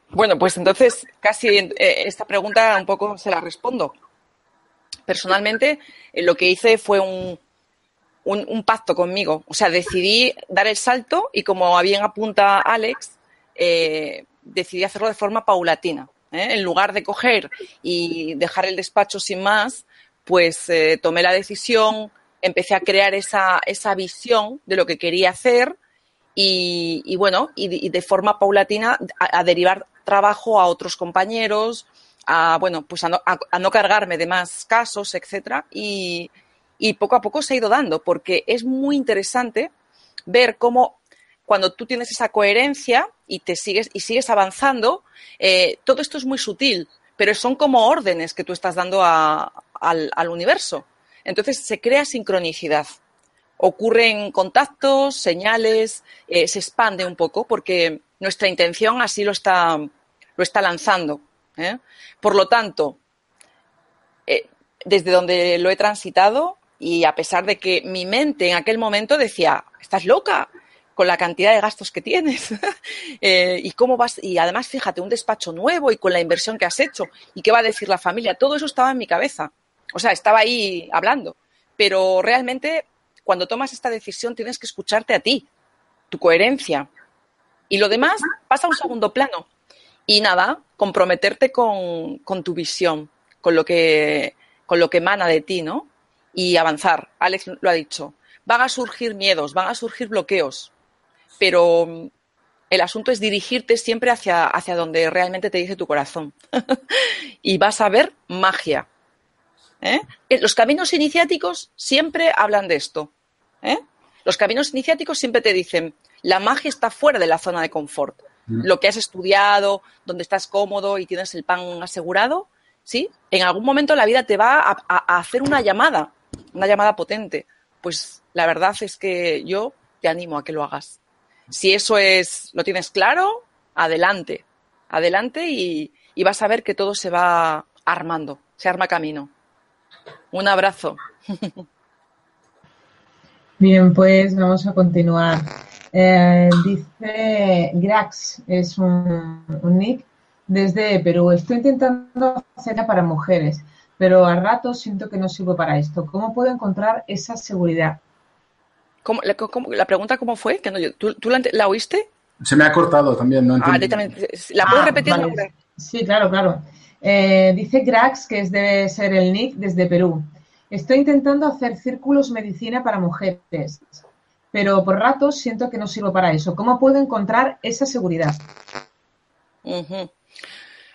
Bueno, pues entonces casi eh, esta pregunta un poco se la respondo. Personalmente, eh, lo que hice fue un, un, un pacto conmigo. O sea, decidí dar el salto y como bien apunta Alex, decidí hacerlo de forma paulatina. ¿Eh? En lugar de coger y dejar el despacho sin más, pues eh, tomé la decisión, empecé a crear esa, esa visión de lo que quería hacer y, bueno, y de, forma paulatina a, a derivar trabajo a otros compañeros, a bueno, pues a no, a, a no cargarme de más casos, etcétera, y, y poco a poco se ha ido dando, porque es muy interesante ver cómo cuando tú tienes esa coherencia y te sigues y sigues avanzando, eh, todo esto es muy sutil, pero son como órdenes que tú estás dando al, universo. Entonces se crea sincronicidad ocurren contactos, señales, eh, se expande un poco porque nuestra intención así lo está, lo está lanzando. ¿eh? Por lo tanto, desde donde lo he transitado y a pesar de que mi mente en aquel momento decía, estás loca con la cantidad de gastos que tienes eh, y cómo vas y además fíjate un despacho nuevo y con la inversión que has hecho y qué va a decir la familia todo eso estaba en mi cabeza o sea estaba ahí hablando pero realmente cuando tomas esta decisión tienes que escucharte a ti, tu coherencia. Y lo demás pasa a un segundo plano. Y nada, comprometerte con, con tu visión, con lo, que, con lo que emana de ti, ¿no? Y avanzar. Alex lo ha dicho. Van a surgir miedos, van a surgir bloqueos, pero mm, el asunto es dirigirte siempre hacia, hacia donde realmente te dice tu corazón. y vas a ver magia. ¿eh? Eh, Los caminos iniciáticos siempre hablan de esto. ¿eh? Los caminos iniciáticos siempre te dicen, la magia está fuera de la zona de confort. Lo que has estudiado, donde estás cómodo y tienes el pan asegurado, ¿sí? En algún momento la vida te va a, a- a hacer una llamada, una llamada potente. Pues la verdad es que yo te animo a que lo hagas. Si eso es, lo tienes claro, adelante, adelante y, vas a ver que todo se va armando, se arma camino. Un abrazo.
Bien, pues vamos a continuar. Eh, dice Grax, es un, un nick desde Perú. Estoy intentando hacerla para mujeres, pero a ratos siento que no sirvo para esto. ¿Cómo puedo encontrar esa seguridad?
¿Cómo- la, cómo- la pregunta cómo fue? Que no, yo- ¿tú, tú la, oíste?
Se me ha cortado también, no
Ah,
entiendo.
directamente. ¿La puedes
Ah,
repetir?
vale. Sí, claro, claro. Eh, dice Grax, que es, debe ser el nick desde Perú. Estoy intentando hacer círculos medicina para mujeres, pero por ratos siento que no sirvo para eso. ¿Cómo puedo encontrar esa seguridad?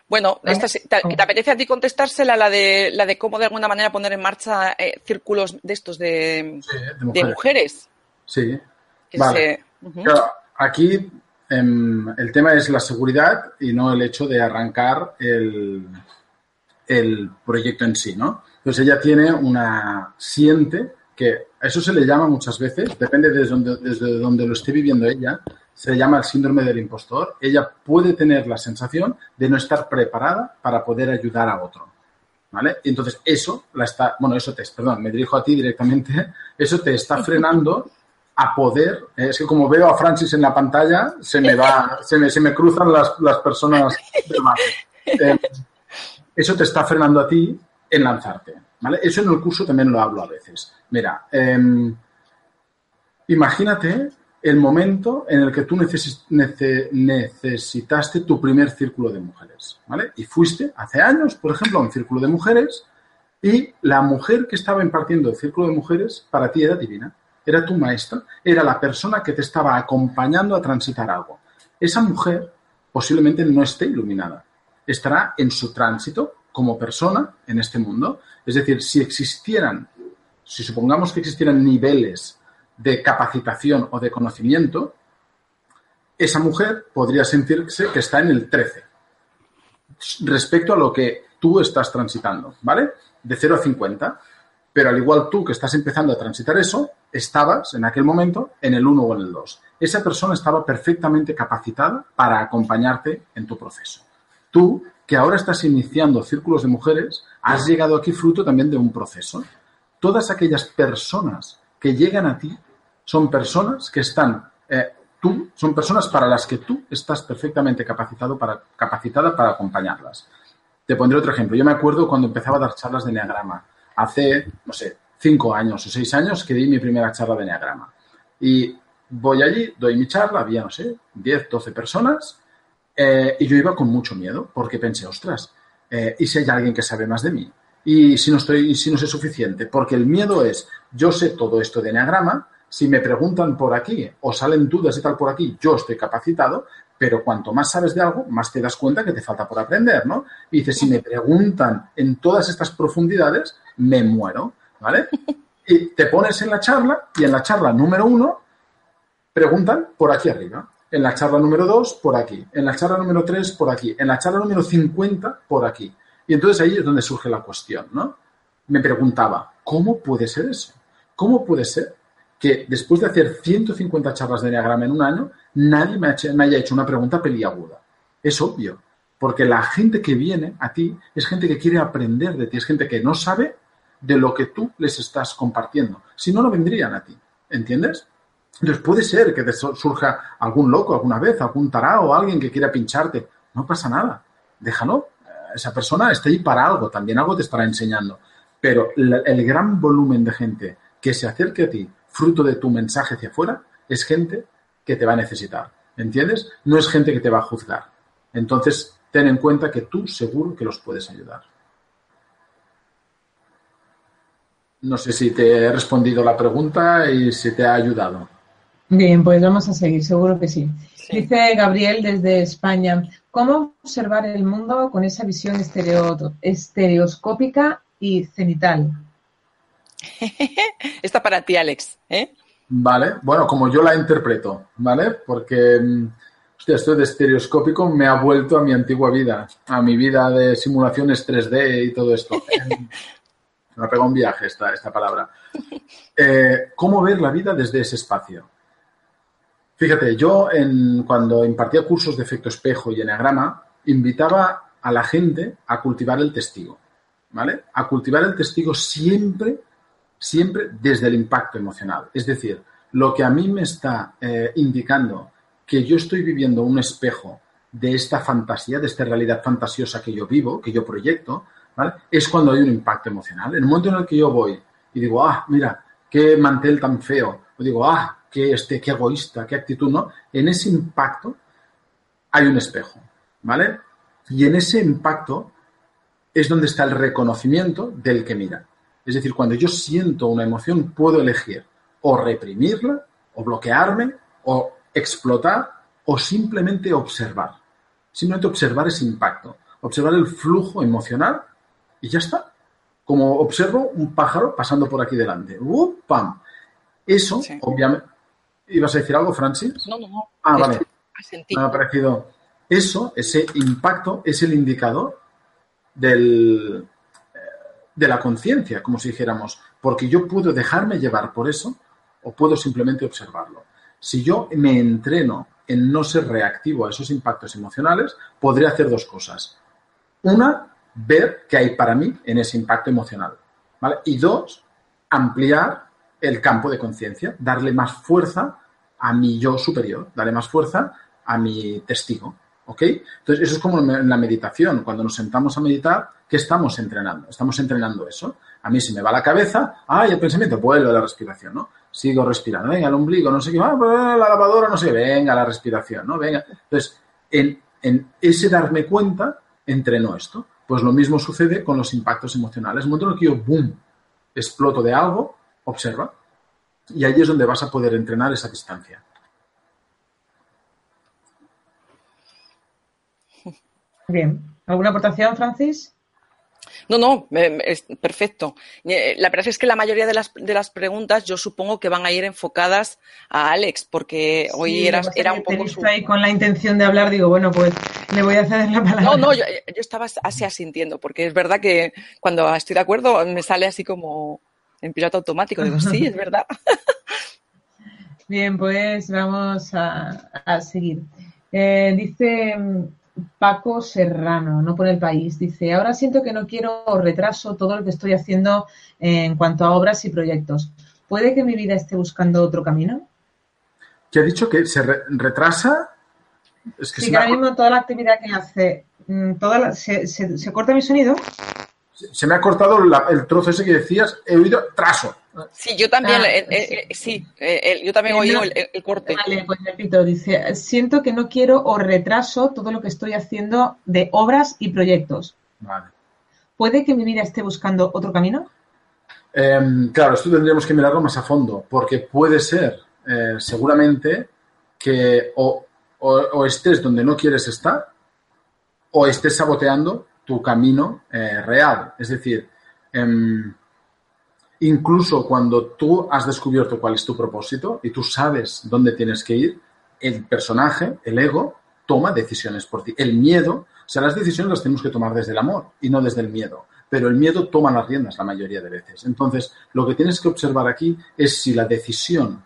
Bueno, esta sí- ¿te,
¿Cómo?
te apetece a ti contestársela, la de, la de cómo de alguna manera poner en marcha eh, círculos de estos de,
Sí, de
de
mujeres. Sí. Vale.
se- ujú.
Claro, aquí em, el tema es la seguridad y no el hecho de arrancar el, el proyecto en sí, ¿no? Entonces ella tiene una, siente que a eso se le llama muchas veces, depende desde donde, desde donde lo esté viviendo ella, se le llama el síndrome del impostor. Ella puede tener la sensación de no estar preparada para poder ayudar a otro. ¿Vale? Entonces eso la está, bueno, eso te, perdón, me dirijo a ti directamente, eso te está frenando a poder, eh, es que como veo a Francis en la pantalla, se me va, se me, se me cruzan las, las personas de mano. Eh, eso te está frenando a ti en lanzarte, ¿vale? Eso en el curso también lo hablo a veces. Mira, em, imagínate el momento en el que tú neces- nece- necesitaste tu primer círculo de mujeres, ¿vale? Y fuiste hace años, por ejemplo, a un círculo de mujeres y la mujer que estaba impartiendo el círculo de mujeres para ti era divina, era tu maestra, era la persona que te estaba acompañando a transitar algo. Esa mujer posiblemente no esté iluminada, estará en su tránsito como persona en este mundo. Es decir, si existieran, si supongamos que existieran niveles de capacitación o de conocimiento, esa mujer podría sentirse que está en el 13 respecto a lo que tú estás transitando, ¿vale? De 0 a 50. Pero al igual tú que estás empezando a transitar eso, estabas en aquel momento en el 1 o en el 2. Esa persona estaba perfectamente capacitada para acompañarte en tu proceso. Tú, que ahora estás iniciando círculos de mujeres, has llegado aquí fruto también de un proceso. Todas aquellas personas que llegan a ti son personas que están, eh, tú, son personas para las que tú estás perfectamente capacitado para, capacitada para acompañarlas. Te pondré otro ejemplo. Yo me acuerdo cuando empezaba a dar charlas de Enneagrama. Hace, no sé, cinco años o seis años que di mi primera charla de Enneagrama. Y voy allí, doy mi charla, había, no sé, 10, 12 personas, eh, y yo iba con mucho miedo porque pensé, ostras, eh, ¿y si hay alguien que sabe más de mí? ¿Y si no estoy, si no sé suficiente? Porque el miedo es, yo sé todo esto de Enneagrama, si me preguntan por aquí o salen dudas y tal por aquí, yo estoy capacitado, pero cuanto más sabes de algo, más te das cuenta que te falta por aprender, ¿no? Y dices, si me preguntan en todas estas profundidades, me muero, ¿vale? Y te pones en la charla y en la charla número uno preguntan por aquí arriba. En la charla número 2, por aquí. En la charla número 3, por aquí. En la charla número 50, por aquí. Y entonces ahí es donde surge la cuestión, ¿no? Me preguntaba, ¿cómo puede ser eso? ¿Cómo puede ser que después de hacer 150 charlas de Enneagrama en un año, nadie me, ha- me haya hecho una pregunta peliaguda? Es obvio, porque la gente que viene a ti es gente que quiere aprender de ti, es gente que no sabe de lo que tú les estás compartiendo. Si no, no vendrían a ti, ¿entiendes? Entonces puede ser que te surja algún loco alguna vez, algún tarao, alguien que quiera pincharte. No pasa nada. Déjalo. Eh, Esa persona está ahí para algo, también algo te estará enseñando. Pero el gran volumen de gente que se acerque a ti fruto de tu mensaje hacia afuera es gente que te va a necesitar. ¿Entiendes? No es gente que te va a juzgar. Entonces, ten en cuenta que tú seguro que los puedes ayudar. No sé si te he respondido la pregunta y si te ha ayudado.
Bien, pues vamos a seguir, seguro que sí.
Sí.
Dice Gabriel desde España, ¿cómo observar el mundo con esa visión estereo- estereoscópica y cenital.
Está para ti, Alex. ¿eh?
Vale, bueno, como yo la interpreto, ¿vale? Porque, mm, hostia, esto de estereoscópico me ha vuelto a mi antigua vida, a mi vida de simulaciones 3D y todo esto. me ha pegado un viaje esta, esta palabra. Eh, ¿Cómo ver la vida desde ese espacio? Fíjate, yo en, cuando impartía cursos de efecto espejo y eneagrama, invitaba a la gente a cultivar el testigo, ¿vale? A cultivar el testigo siempre, siempre desde el impacto emocional. Es decir, lo que a mí me está eh, indicando que yo estoy viviendo un espejo de esta fantasía, de esta realidad fantasiosa que yo vivo, que yo proyecto, ¿vale? Es cuando hay un impacto emocional. En el momento en el que yo voy y digo, ah, mira, qué mantel tan feo, o digo, ah, qué, este, qué egoísta, qué actitud, ¿no? En ese impacto hay un espejo, ¿vale? Y en ese impacto es donde está el reconocimiento del que mira. Es decir, cuando yo siento una emoción, puedo elegir o reprimirla, o bloquearme, o explotar, o simplemente observar. Simplemente observar ese impacto, observar el flujo emocional y ya está. Como observo un pájaro pasando por aquí delante. ¡Uh, ¡Pam! Eso,
Sí.
obviamente. ¿Ibas a decir algo, Francis?
No, no, no.
Ah, vale. Me ha parecido. Eso, ese impacto, es el indicador del, de la conciencia, como si dijéramos, porque yo puedo dejarme llevar por eso o puedo simplemente observarlo. Si yo me entreno en no ser reactivo a esos impactos emocionales, podré hacer dos cosas. Una, ver qué hay para mí en ese impacto emocional. ¿vale? Y dos, ampliar el campo de conciencia, darle más fuerza a mi yo superior, darle más fuerza a mi testigo. ¿Ok? Entonces, eso es como en la meditación. Cuando nos sentamos a meditar, ¿qué estamos entrenando? Estamos entrenando eso. A mí se me va la cabeza, ¡ay, el pensamiento! Vuelve a la respiración, ¿no? Sigo respirando, venga, el ombligo, no sé qué, ah, la lavadora, no sé qué, venga, la respiración, ¿no? Venga. Entonces, en, ese darme cuenta, entreno esto. Pues lo mismo sucede con los impactos emocionales. El momento en el que yo, boom, exploto de algo, observa. Y ahí es donde vas a poder entrenar esa distancia.
Bien. ¿Alguna aportación, Francis?
No, no, es perfecto. Eh, La verdad es que la mayoría de las, de las preguntas yo supongo que van a ir enfocadas a Alex, porque hoy era, era un poco su...
ahí con la intención de hablar, digo, bueno, pues le voy a ceder la palabra.
No, no, yo, yo estaba así asintiendo, porque es verdad que cuando estoy de acuerdo me sale así como en piloto automático. Digo, sí, es verdad.
Bien, pues vamos a, a seguir. Eh, dice Paco Serrano, no por el país, dice, ahora siento que no quiero o retraso todo lo que estoy haciendo en cuanto a obras y proyectos. ¿Puede que mi vida esté buscando otro camino?
¿Qué ha dicho? ¿Que se re- retrasa? Es que
Sí,
se
que ahora mismo toda la actividad que hace, mm, toda la- se, se- ¿se corta mi sonido?
se me ha cortado la- el trozo ese que decías. He oído traso.
Sí, yo también,
Ah,
eh, eh, eh, sí, eh, eh, yo también
Eh,
oí
no.
el, el corte.
Vale, pues repito, dice, siento que no quiero o retraso todo lo que estoy haciendo de obras y proyectos.
Vale.
¿Puede que mi vida esté buscando otro camino?
Em, claro, esto tendríamos que mirarlo más a fondo, porque puede ser, eh, seguramente, que o, o- o estés donde no quieres estar, o estés saboteando tu camino eh, real. Es decir, em, incluso cuando tú has descubierto cuál es tu propósito y tú sabes dónde tienes que ir, el personaje, el ego, toma decisiones por ti. El miedo, o sea, las decisiones las tenemos que tomar desde el amor y no desde el miedo. Pero el miedo toma las riendas la mayoría de veces. Entonces, lo que tienes que observar aquí es si la decisión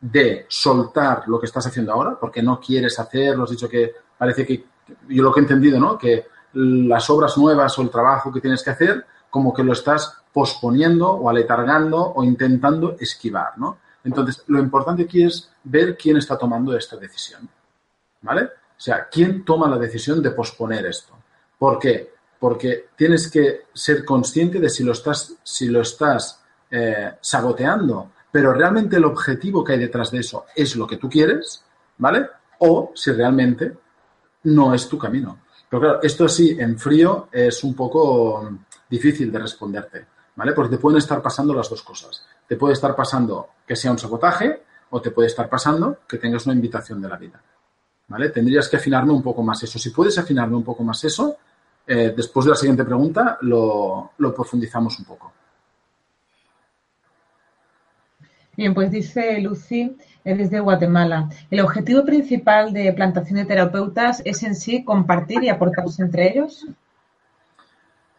de soltar lo que estás haciendo ahora, porque no quieres hacerlo, has dicho que parece que, yo lo que he entendido, ¿no? Que las obras nuevas o el trabajo que tienes que hacer, como que lo estás posponiendo o aletargando o intentando esquivar, ¿no? Entonces, lo importante aquí es ver quién está tomando esta decisión, ¿vale? O sea, quién toma la decisión de posponer esto. ¿Por qué? Porque tienes que ser consciente de si lo estás, si lo estás eh, saboteando, pero realmente el objetivo que hay detrás de eso es lo que tú quieres, ¿vale? O si realmente no es tu camino. Pero claro, esto así en frío es un poco difícil de responderte, ¿vale? Porque te pueden estar pasando las dos cosas. Te puede estar pasando que sea un sabotaje o te puede estar pasando que tengas una invitación de la vida, ¿vale? Tendrías que afinarme un poco más eso. Si puedes afinarme un poco más eso, eh, después de la siguiente pregunta lo, lo profundizamos un poco.
Bien, pues dice Lucy eh, desde Guatemala. El objetivo principal de plantación de terapeutas es en sí compartir y aportarse entre ellos.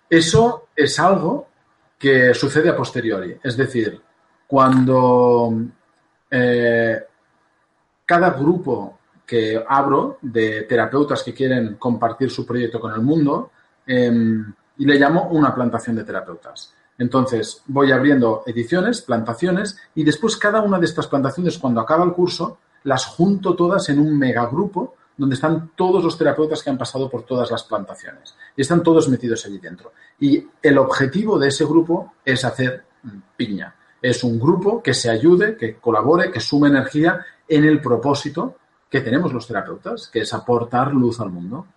Eso es algo que sucede a posteriori. Es decir, cuando eh, cada grupo que abro de terapeutas que quieren compartir su proyecto con el mundo, em, y le llamo una plantación de terapeutas. Entonces, voy abriendo ediciones, plantaciones, y después cada una de estas plantaciones, cuando acaba el curso, las junto todas en un megagrupo donde están todos los terapeutas que han pasado por todas las plantaciones. Y están todos metidos allí dentro. Y el objetivo de ese grupo es hacer piña. Es un grupo que se ayude, que colabore, que sume energía en el propósito que tenemos los terapeutas, que es aportar luz al mundo.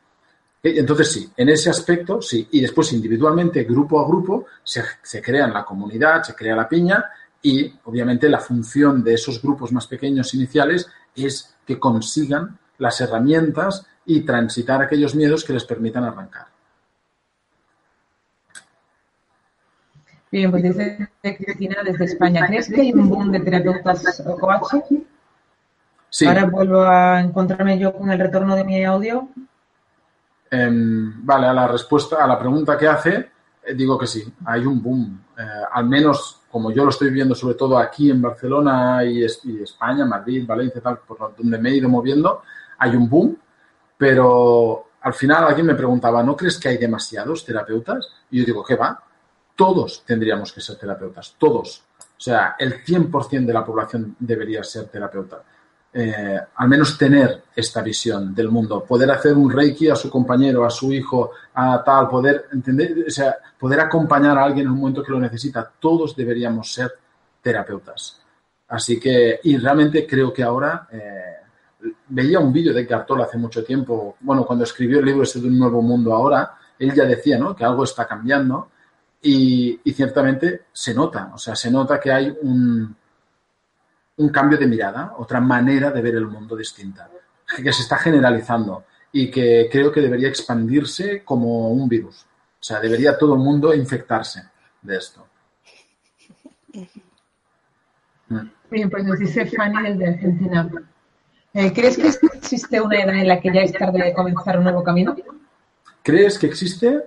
Entonces sí, en ese aspecto sí. Y después individualmente, grupo a grupo, se, se crea la comunidad, se crea la piña y obviamente la función de esos grupos más pequeños iniciales es que consigan las herramientas y transitar aquellos miedos que les permitan arrancar.
Bien, pues dice Cristina desde España. ¿Crees que hay un boom de terapeutas coaches?
Sí.
Ahora vuelvo a encontrarme yo con el retorno de mi audio.
Em, vale, a la respuesta, a la pregunta que hace, eh, digo que sí, hay un boom. Eh, al menos, como yo lo estoy viendo, sobre todo aquí en Barcelona y, es- y España, Madrid, Valencia, tal, por donde me he ido moviendo, hay un boom, pero al final alguien me preguntaba, ¿no crees que hay demasiados terapeutas? Y yo digo, ¿qué va? Todos tendríamos que ser terapeutas, todos. O sea, el 100% de la población debería ser terapeuta. Eh, al menos tener esta visión del mundo, poder hacer un reiki a su compañero, a su hijo, a tal, poder entender, o sea, poder acompañar a alguien en un momento que lo necesita. Todos deberíamos ser terapeutas. Así que, y realmente creo que ahora eh, veía un vídeo de Cartol hace mucho tiempo, bueno, cuando escribió el libro ese de un nuevo mundo ahora, él ya decía, ¿no? Que algo está cambiando y, ciertamente se nota, o sea, se nota que hay un, cambio de mirada, otra manera de ver el mundo distinta, que se está generalizando y que creo que debería expandirse como un virus. O sea, debería todo el mundo infectarse de esto.
Bien, pues nos dice Fanny desde Argentina. Eh, ¿Crees que existe una edad en la que ya es tarde de comenzar un nuevo camino?
¿Crees que existe?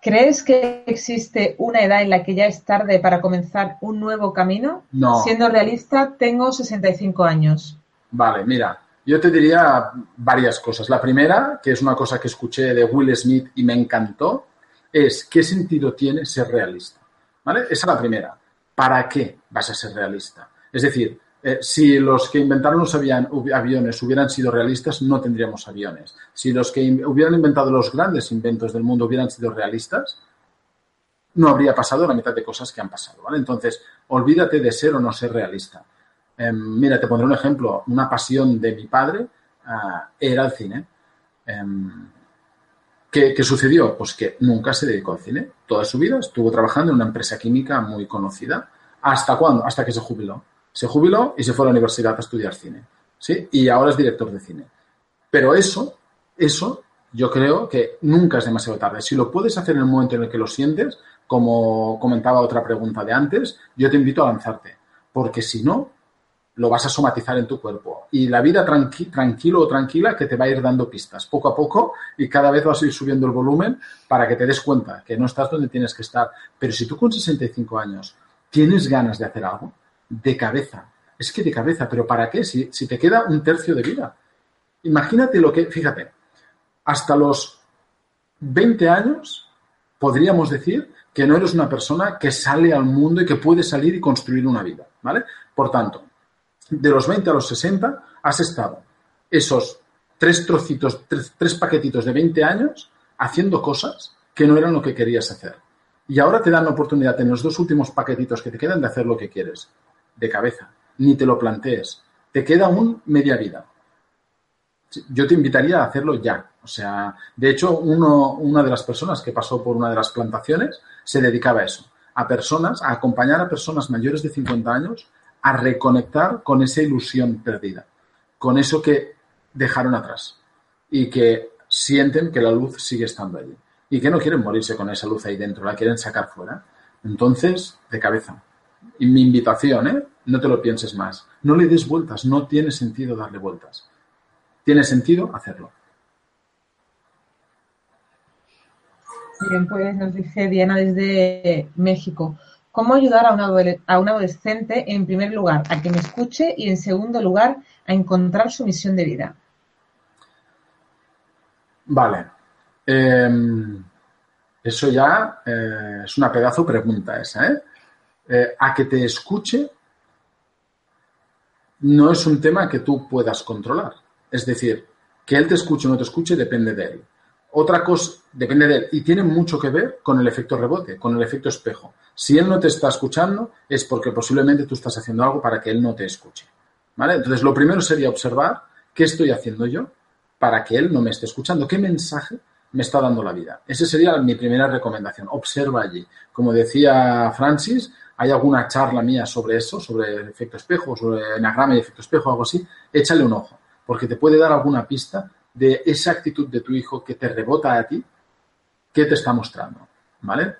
¿Crees que existe una edad en la que ya es tarde para comenzar un nuevo camino?
No.
Siendo realista, tengo 65 años.
Vale, mira, yo te diría varias cosas. La primera, que es una cosa que escuché de Will Smith y me encantó, es ¿qué sentido tiene ser realista? ¿Vale? Esa es la primera. ¿Para qué vas a ser realista? Es decir, eh, si los que inventaron los aviones hubieran sido realistas, no tendríamos aviones. Si los que hubieran inventado los grandes inventos del mundo hubieran sido realistas, no habría pasado la mitad de cosas que han pasado. Entonces, olvídate de ser o no ser realista. Em, mira, te pondré un ejemplo. Una pasión de mi padre ah, era el cine. Em, ¿qué, qué sucedió? Pues que nunca se dedicó al cine. Toda su vida estuvo trabajando en una empresa química muy conocida. ¿Hasta cuándo? Hasta que se jubiló. Se jubiló y se fue a la universidad a estudiar cine. ¿sí? Y ahora es director de cine. Pero eso, eso, yo creo que nunca es demasiado tarde. Si lo puedes hacer en el momento en el que lo sientes, como comentaba otra pregunta de antes, yo te invito a lanzarte. Porque si no, lo vas a somatizar en tu cuerpo. Y la vida tranqui- tranquilo o tranquila que te va a ir dando pistas poco a poco y cada vez vas a ir subiendo el volumen para que te des cuenta que no estás donde tienes que estar. Pero si tú con 65 años tienes ganas de hacer algo, de cabeza. Es que de cabeza, pero ¿para qué? Si, si te queda un tercio de vida. Imagínate lo que, fíjate, hasta los 20 años podríamos decir que no eres una persona que sale al mundo y que puede salir y construir una vida, ¿vale? Por tanto, de los 20 a los 60 has estado esos tres trocitos, tres, tres paquetitos de 20 años haciendo cosas que no eran lo que querías hacer. Y ahora te dan la oportunidad en los dos últimos paquetitos que te quedan de hacer lo que quieres, de cabeza. Ni te lo plantees. Te queda un media vida. Yo te invitaría a hacerlo ya. O sea, de hecho, uno, una de las personas que pasó por una de las plantaciones se dedicaba a eso, a personas, a acompañar a personas mayores de 50 años a reconectar con esa ilusión perdida, con eso que dejaron atrás y que sienten que la luz sigue estando allí. y que no quieren morirse con esa luz ahí dentro, la quieren sacar fuera. Entonces, de cabeza. Y mi invitación, ¿eh? No te lo pienses más. No le des vueltas, no tiene sentido darle vueltas. Tiene sentido hacerlo.
Bien, pues nos dice Diana desde México. ¿Cómo ayudar a un, adolescente, en primer lugar, a que me escuche y, en segundo lugar, a encontrar su misión de vida?
Vale. Eh, eso ya eh, es una pedazo pregunta esa, ¿eh? Eh, A que te escuche no es un tema que tú puedas controlar. Es decir, que él te escuche o no te escuche depende de él. Otra cosa depende de él y tiene mucho que ver con el efecto rebote, con el efecto espejo. Si él no te está escuchando es porque posiblemente tú estás haciendo algo para que él no te escuche. ¿Vale? Entonces, lo primero sería observar qué estoy haciendo yo para que él no me esté escuchando, qué mensaje me está dando la vida. Esa sería mi primera recomendación. Observa allí. Como decía Francis, hay alguna charla mía sobre eso, sobre el efecto espejo, sobre enagrama y efecto espejo, algo así. Échale un ojo, porque te puede dar alguna pista de esa actitud de tu hijo que te rebota a ti, qué te está mostrando. ¿Vale?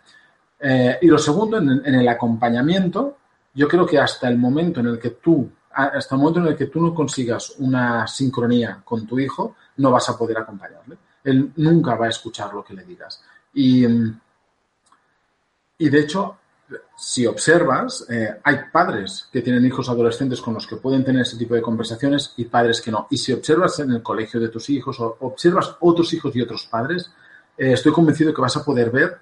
Eh, y lo segundo, en, en el acompañamiento, yo creo que hasta el momento en el que tú, hasta el momento en el que tú no consigas una sincronía con tu hijo, no vas a poder acompañarle. Él nunca va a escuchar lo que le digas. Y, mm, y de hecho, si observas, eh, hay padres que tienen hijos adolescentes con los que pueden tener ese tipo de conversaciones y padres que no. Y si observas en el colegio de tus hijos o observas otros hijos y otros padres, eh, estoy convencido que vas a poder ver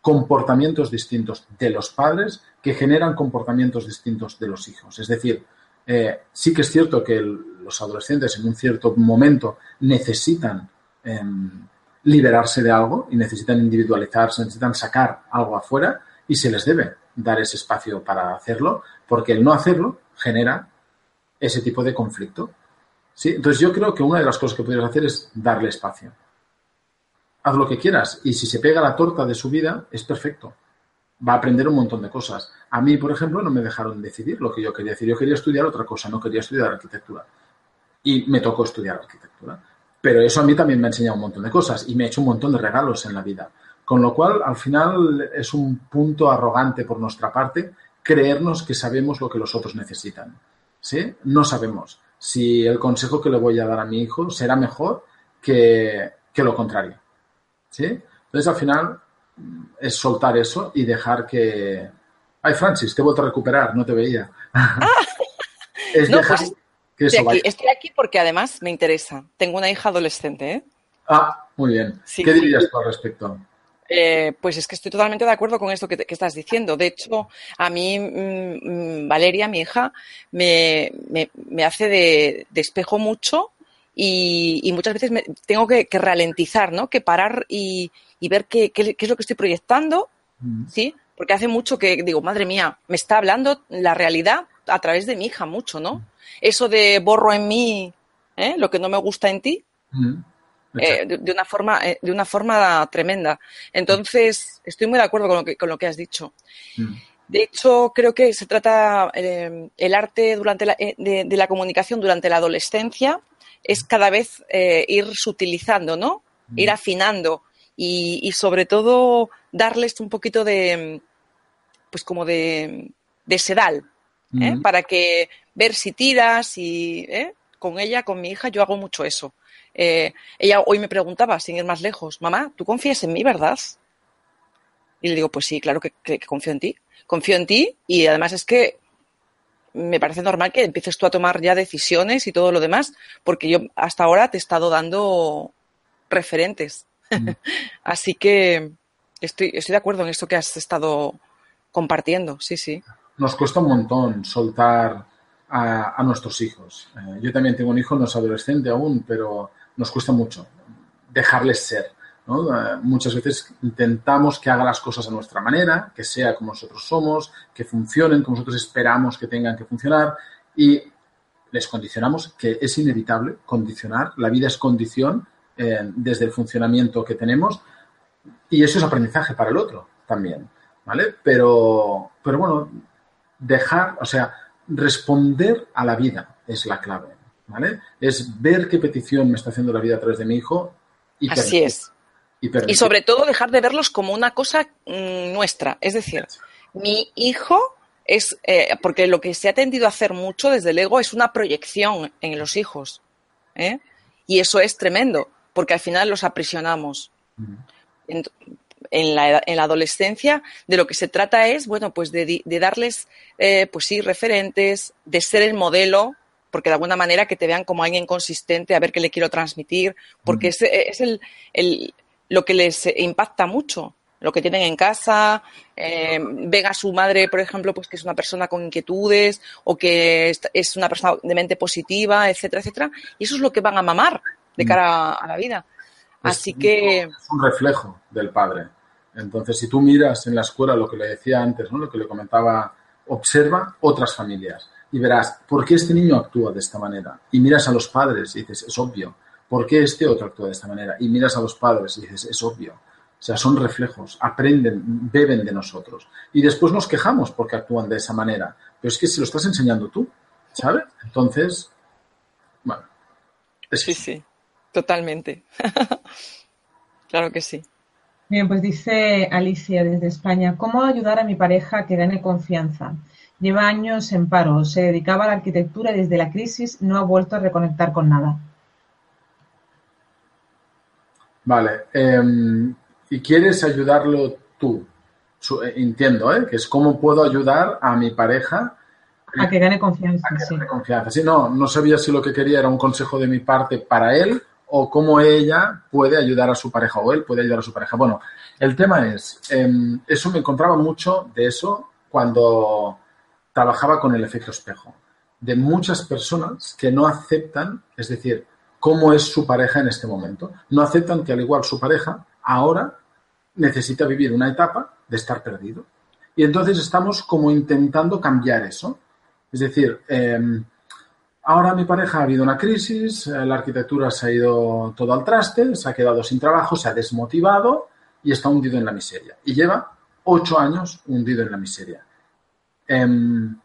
comportamientos distintos de los padres que generan comportamientos distintos de los hijos. Es decir, eh, sí que es cierto que los adolescentes en un cierto momento necesitan em, liberarse de algo y necesitan individualizarse, necesitan sacar algo afuera y se les debe dar ese espacio para hacerlo, porque el no hacerlo genera ese tipo de conflicto. ¿sí? Entonces yo creo que una de las cosas que podrías hacer es darle espacio. Haz lo que quieras y si se pega la torta de su vida, es perfecto. Va a aprender un montón de cosas. A mí, por ejemplo, no me dejaron decidir lo que yo quería decir. Yo quería estudiar otra cosa, no quería estudiar arquitectura. Y me tocó estudiar arquitectura. Pero eso a mí también me ha enseñado un montón de cosas y me ha hecho un montón de regalos en la vida. Con lo cual, al final, es un punto arrogante por nuestra parte creernos que sabemos lo que los otros necesitan. ¿Sí? No sabemos si el consejo que le voy a dar a mi hijo será mejor que, que lo contrario. ¿Sí? Entonces, al final, es soltar eso y dejar que... Ay, Francis, te he vuelto a recuperar, no te veía. es
No,
dejar
pues,
que eso
Estoy aquí,
vaya.
estoy aquí porque además me interesa. Tengo una hija adolescente, ¿eh?
Ah, muy bien.
Sí,
¿Qué dirías tú al respecto?
Eh, pues es que estoy totalmente de acuerdo con esto que, te- que estás diciendo. De hecho, a mí, mm, mm, Valeria, mi hija, me, me- me hace de, de espejo mucho y, y muchas veces me, tengo que, que ralentizar, ¿no? Que parar y, y ver qué, qué- qué es lo que estoy proyectando,
Mm.
¿sí? Porque hace mucho que digo, madre mía, me está hablando la realidad a través de mi hija mucho, ¿no? Eso de borro en mí ¿eh? lo que no me gusta en ti,
Mm.
Eh, de, de una forma, eh, de una forma tremenda. Entonces, estoy muy de acuerdo con lo que, con lo que has dicho.
Mm.
De hecho, creo que se trata eh, el arte durante la, eh, de, de la comunicación durante la adolescencia es cada vez ir sutilizando, ¿no? Ir afinando y, y sobre todo darles un poquito de, pues como de, de sedal.
Mm.
para que ver si tiras y ¿eh? con ella, con mi hija, yo hago mucho eso. Eh, ella hoy me preguntaba, sin ir más lejos, mamá, ¿tú confías en mí, verdad? Y le digo, pues sí, claro que, que- que confío en ti. Confío en ti y además es que me parece normal que empieces tú a tomar ya decisiones y todo lo demás, porque yo hasta ahora te he estado dando referentes.
Mm.
Así que estoy, estoy de acuerdo en esto que has estado compartiendo, sí, sí.
Nos cuesta un montón soltar a, a nuestros hijos. Eh, yo también tengo un hijo, no es adolescente aún, pero nos cuesta mucho dejarles ser. ¿no? Eh, muchas veces intentamos que haga las cosas a nuestra manera, que sea como nosotros somos, que funcionen como nosotros esperamos que tengan que funcionar y les condicionamos, que es inevitable condicionar, la vida es condición eh, desde el funcionamiento que tenemos y eso es aprendizaje para el otro también, ¿vale? Pero, pero bueno, dejar, o sea, responder a la vida es la clave, ¿vale? Es ver qué petición me está haciendo la vida a través de mi hijo y
Así
permitir.
es.
Y, permitir-
Y sobre todo dejar de verlos como una cosa mm, nuestra. Es decir, mi hijo es, eh, porque lo que se ha tendido a hacer mucho desde el ego es una proyección en los hijos. ¿eh? Y eso es tremendo, porque al final los aprisionamos. En, en la, en la adolescencia de lo que se trata es, bueno, pues de darles, eh, pues sí, referentes, de ser el modelo, porque de alguna manera que te vean como alguien consistente, a ver qué le quiero transmitir, porque es, es el, el- lo que les impacta mucho, lo que tienen en casa, eh, ven a su madre, por ejemplo, pues que es una persona con inquietudes o que es- una persona de mente positiva, etcétera, etcétera, y eso es lo que van a mamar de cara a, la vida.
Es
Así que,
Es un reflejo del padre. Entonces, si tú miras en la escuela lo que le decía antes, ¿no? lo que le comentaba, observa otras familias y verás por qué este niño actúa de esta manera. Y miras a los padres y dices, es obvio. ¿Por qué este otro actúa de esta manera? Y miras a los padres y dices, es obvio. O sea, son reflejos, aprenden, beben de nosotros. Y después nos quejamos porque actúan de esa manera. Pero es que si lo estás enseñando tú, ¿sabes? Entonces, bueno. es
sí, sí, totalmente. claro que sí.
Bien, pues dice Alicia desde España, ¿cómo ayudar a mi pareja a que gane confianza? Lleva años en paro, se dedicaba a la arquitectura y desde la crisis no ha vuelto a reconectar con nada.
Vale. em, y quieres ayudarlo tú. Eh, entiendo, ¿eh? Que es cómo puedo ayudar a mi pareja
A que gane confianza,
a que
sí.
gane confianza. Sí, no, no sabía si lo que quería era un consejo de mi parte para él o cómo ella puede ayudar a su pareja o él puede ayudar a su pareja. Bueno, el tema es, em, eso me encontraba mucho de eso cuando trabajaba con el efecto espejo. De muchas personas que no aceptan, es decir, cómo es su pareja en este momento. No aceptan que al igual su pareja ahora necesita vivir una etapa de estar perdido. Y entonces estamos como intentando cambiar eso. Es decir, em, ahora mi pareja ha habido una crisis, eh, la arquitectura se ha ido todo al traste, se ha quedado sin trabajo, se ha desmotivado y está hundido en la miseria. Y lleva ocho años hundido en la miseria. Em,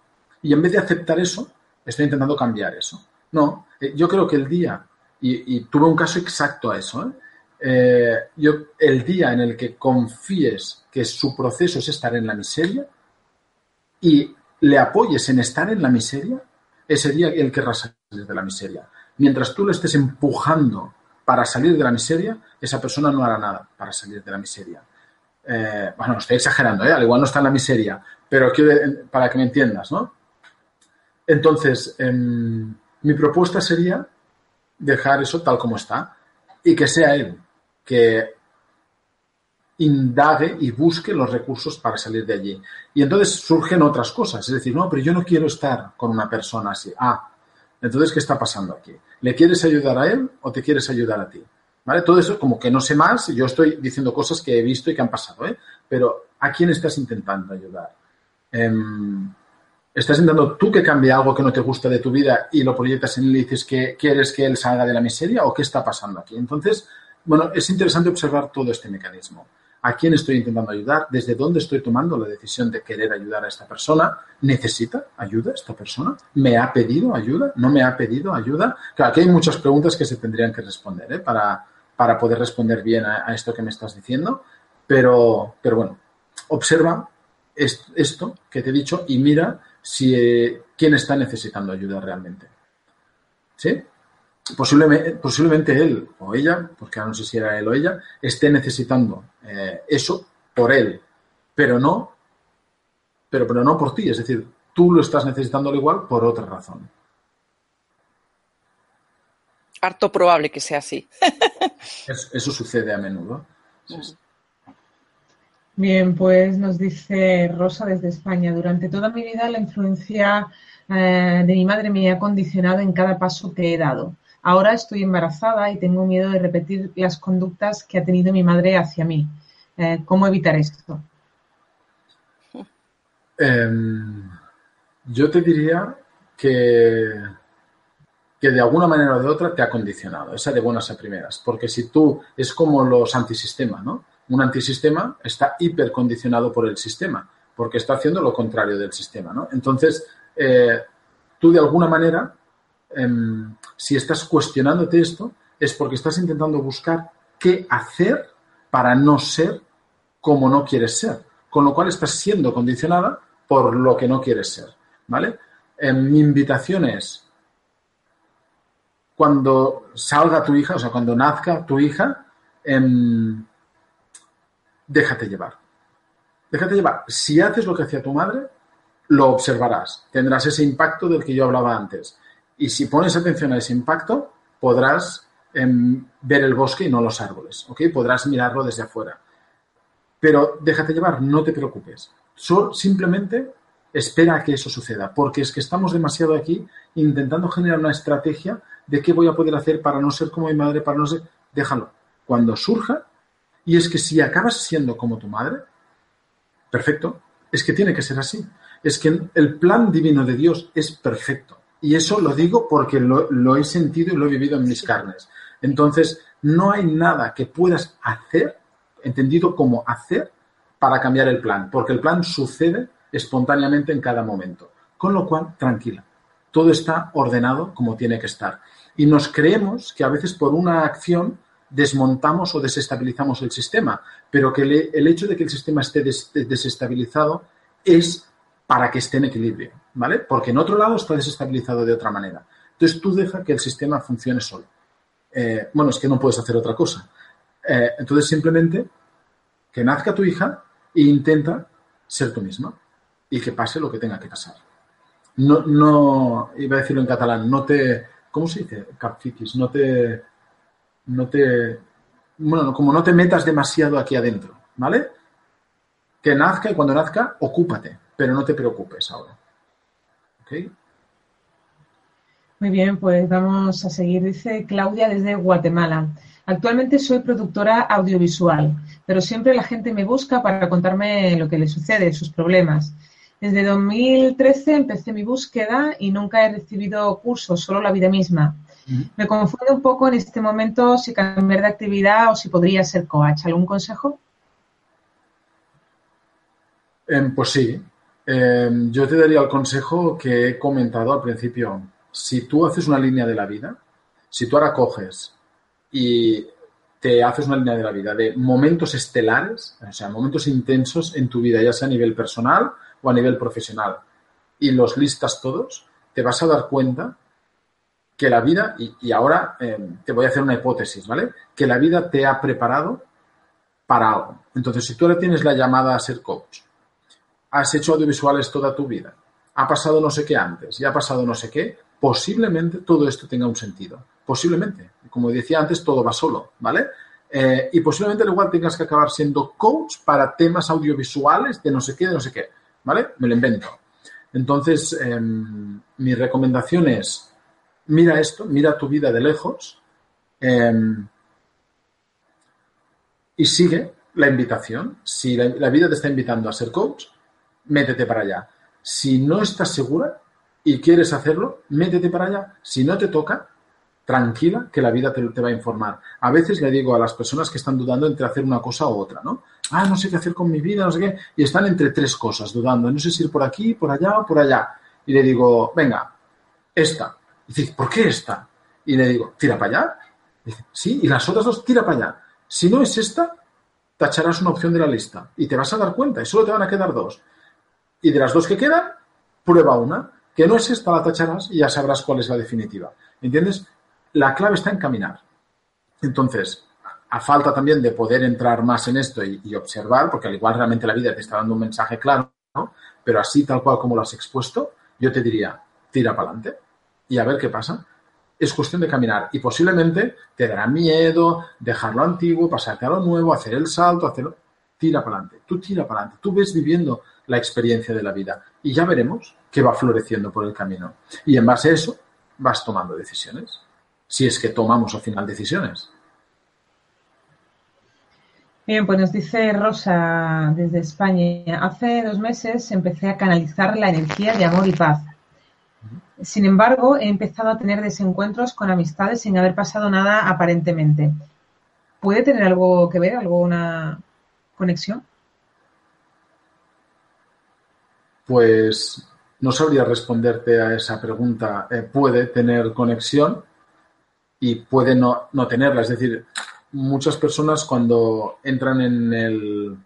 y en vez de aceptar eso, estoy intentando cambiar eso. No, eh, yo creo que el día, y, tuve un caso exacto a eso, ¿eh? Eh, yo, el día en el que confíes que su proceso es estar en la miseria y le apoyes en estar en la miseria, ese día él querrá salir de la miseria. Mientras tú lo estés empujando para salir de la miseria, esa persona no hará nada para salir de la miseria. Eh, bueno, estoy exagerando, ¿eh? al igual no está en la miseria, pero quiero, para que me entiendas, ¿no? Entonces, em, mi propuesta sería dejar eso tal como está y que sea él que indague y busque los recursos para salir de allí. Y entonces surgen otras cosas, es decir, no, pero yo no quiero estar con una persona así. Ah, entonces, ¿qué está pasando aquí? ¿Le quieres ayudar a él o te quieres ayudar a ti? ¿Vale? Todo eso como que no sé más, yo estoy diciendo cosas que he visto y que han pasado, ¿eh? Pero ¿a quién estás intentando ayudar? Em, ¿Estás intentando tú que cambie algo que no te gusta de tu vida y lo proyectas en él y dices que quieres que él salga de la miseria o qué está pasando aquí? Entonces, bueno, es interesante observar todo este mecanismo. ¿A quién estoy intentando ayudar? ¿Desde dónde estoy tomando la decisión de querer ayudar a esta persona? ¿Necesita ayuda esta persona? ¿Me ha pedido ayuda? ¿No me ha pedido ayuda? Claro, aquí hay muchas preguntas que se tendrían que responder ¿eh? para, para poder responder bien a, esto que me estás diciendo. Pero, pero bueno, observa est- esto que te he dicho y mira si eh, quién está necesitando ayuda realmente. ¿Sí? Posiblemente, posiblemente él o ella, porque ahora no sé si era él o ella, esté necesitando eh, eso por él, pero no, pero, pero no por ti. Es decir, tú lo estás necesitando al igual por otra razón.
Harto probable que sea así.
Es- eso sucede a menudo. Sí, sí.
Bien, pues nos dice Rosa desde España. Durante toda mi vida la influencia eh, de mi madre me ha condicionado en cada paso que he dado. Ahora estoy embarazada y tengo miedo de repetir las conductas que ha tenido mi madre hacia mí. Eh, ¿Cómo evitar esto?
Em, yo te diría que, que de alguna manera o de otra te ha condicionado, esa de buenas a primeras, porque si tú es como los antisistemas, ¿no? Un antisistema está hipercondicionado por el sistema, porque está haciendo lo contrario del sistema, ¿no? Entonces, eh, tú de alguna manera, em, si estás cuestionándote esto, es porque estás intentando buscar qué hacer para no ser como no quieres ser. Con lo cual estás siendo condicionada por lo que no quieres ser. ¿Vale? En mi invitación es cuando salga tu hija, o sea, cuando nazca tu hija, em, déjate llevar. Déjate llevar. Si haces lo que hacía tu madre, lo observarás. Tendrás ese impacto del que yo hablaba antes. Y si pones atención a ese impacto, podrás em, ver el bosque y no los árboles. ¿Ok? Podrás mirarlo desde afuera. Pero déjate llevar, no te preocupes. Simplemente espera a que eso suceda, porque es que estamos demasiado aquí intentando generar una estrategia de qué voy a poder hacer para no ser como mi madre, para no ser... Déjalo. Cuando surja, y es que si acabas siendo como tu madre, perfecto, es que tiene que ser así. Es que el plan divino de Dios es perfecto. Y eso lo digo porque lo, lo he sentido y lo he vivido en mis carnes. Entonces, no hay nada que puedas hacer, entendido como hacer, para cambiar el plan, porque el plan sucede espontáneamente en cada momento. Con lo cual, tranquila, todo está ordenado como tiene que estar. Y nos creemos que a veces por una acción desmontamos o desestabilizamos el sistema, pero que el hecho de que el sistema esté desestabilizado es para que esté en equilibrio, ¿vale? Porque en otro lado está desestabilizado de otra manera. Entonces tú deja que el sistema funcione solo. Eh, bueno, es que no puedes hacer otra cosa. Eh, entonces simplemente que nazca tu hija e intenta ser tú misma y que pase lo que tenga que pasar. No, no, iba a decirlo en catalán, no te, ¿cómo se dice? Capfiquis, no te, no te, bueno, como no te metas demasiado aquí adentro, ¿vale? Que nazca y cuando nazca, ocúpate, pero no te preocupes ahora. ¿Ok?
Muy bien, pues vamos a seguir. Dice Claudia desde Guatemala. Actualmente soy productora audiovisual, pero siempre la gente me busca para contarme lo que le sucede, sus problemas. Desde 2013 empecé mi búsqueda y nunca he recibido cursos, solo la vida misma. Me confunde un poco en este momento si cambiar de actividad o si podría ser coach. ¿Algún consejo?
Eh, pues sí. Eh, yo te daría el consejo que he comentado al principio. Si tú haces una línea de la vida, si tú ahora coges y te haces una línea de la vida de momentos estelares, o sea, momentos intensos en tu vida, ya sea a nivel personal o a nivel profesional, y los listas todos, te vas a dar cuenta que la vida, y, ahora eh, te voy a hacer una hipótesis, ¿vale? Que la vida te ha preparado para algo. Entonces, si tú ahora tienes la llamada a ser coach, has hecho audiovisuales toda tu vida, ha pasado no sé qué antes y ha pasado no sé qué, posiblemente todo esto tenga un sentido. Posiblemente. Como decía antes, todo va solo, ¿vale? Eh, y posiblemente igual tengas que acabar siendo coach para temas audiovisuales de no sé qué, de no sé qué, ¿vale? Me lo invento. Entonces, em, mi recomendación es mira esto, mira tu vida de lejos em, y sigue la invitación. Si la, vida te está invitando a ser coach, métete para allá. Si no estás segura y quieres hacerlo, métete para allá. Si no te toca, tranquila que la vida te, te, va a informar. A veces le digo a las personas que están dudando entre hacer una cosa u otra, ¿no? Ah, no sé qué hacer con mi vida, no sé qué, y están entre tres cosas dudando, no sé si ir por aquí, por allá o por allá. Y le digo, venga, esta, y dice, ¿por qué esta? Y le digo, tira para allá. sí, y las otras dos, tira para allá. Si no es esta, tacharás una opción de la lista y te vas a dar cuenta y solo te van a quedar dos. Y de las dos que quedan, prueba una. Que no es esta, la tacharás y ya sabrás cuál es la definitiva. ¿Entiendes? La clave está en caminar. Entonces, a falta también de poder entrar más en esto y, observar, porque al igual realmente la vida te está dando un mensaje claro, pero así tal cual como lo has expuesto, yo te diría, tira para adelante y a ver qué pasa. Es cuestión de caminar y posiblemente te dará miedo dejar lo antiguo, pasarte a lo nuevo, hacer el salto, hacerlo. Tira para adelante, tú tira para adelante, tú ves viviendo la experiencia de la vida y ya veremos qué va floreciendo por el camino. Y en base a eso vas tomando decisiones, si es que tomamos al final decisiones.
Bien, pues nos dice Rosa desde España. Hace dos meses empecé a canalizar la energía de amor y paz sin embargo, he empezado a tener desencuentros con amistades sin haber pasado nada aparentemente. ¿Puede tener algo que ver, alguna conexión?
Pues no sabría responderte a esa pregunta. Eh, puede tener conexión y puede no, no, tenerla. Es decir, muchas personas cuando entran en el,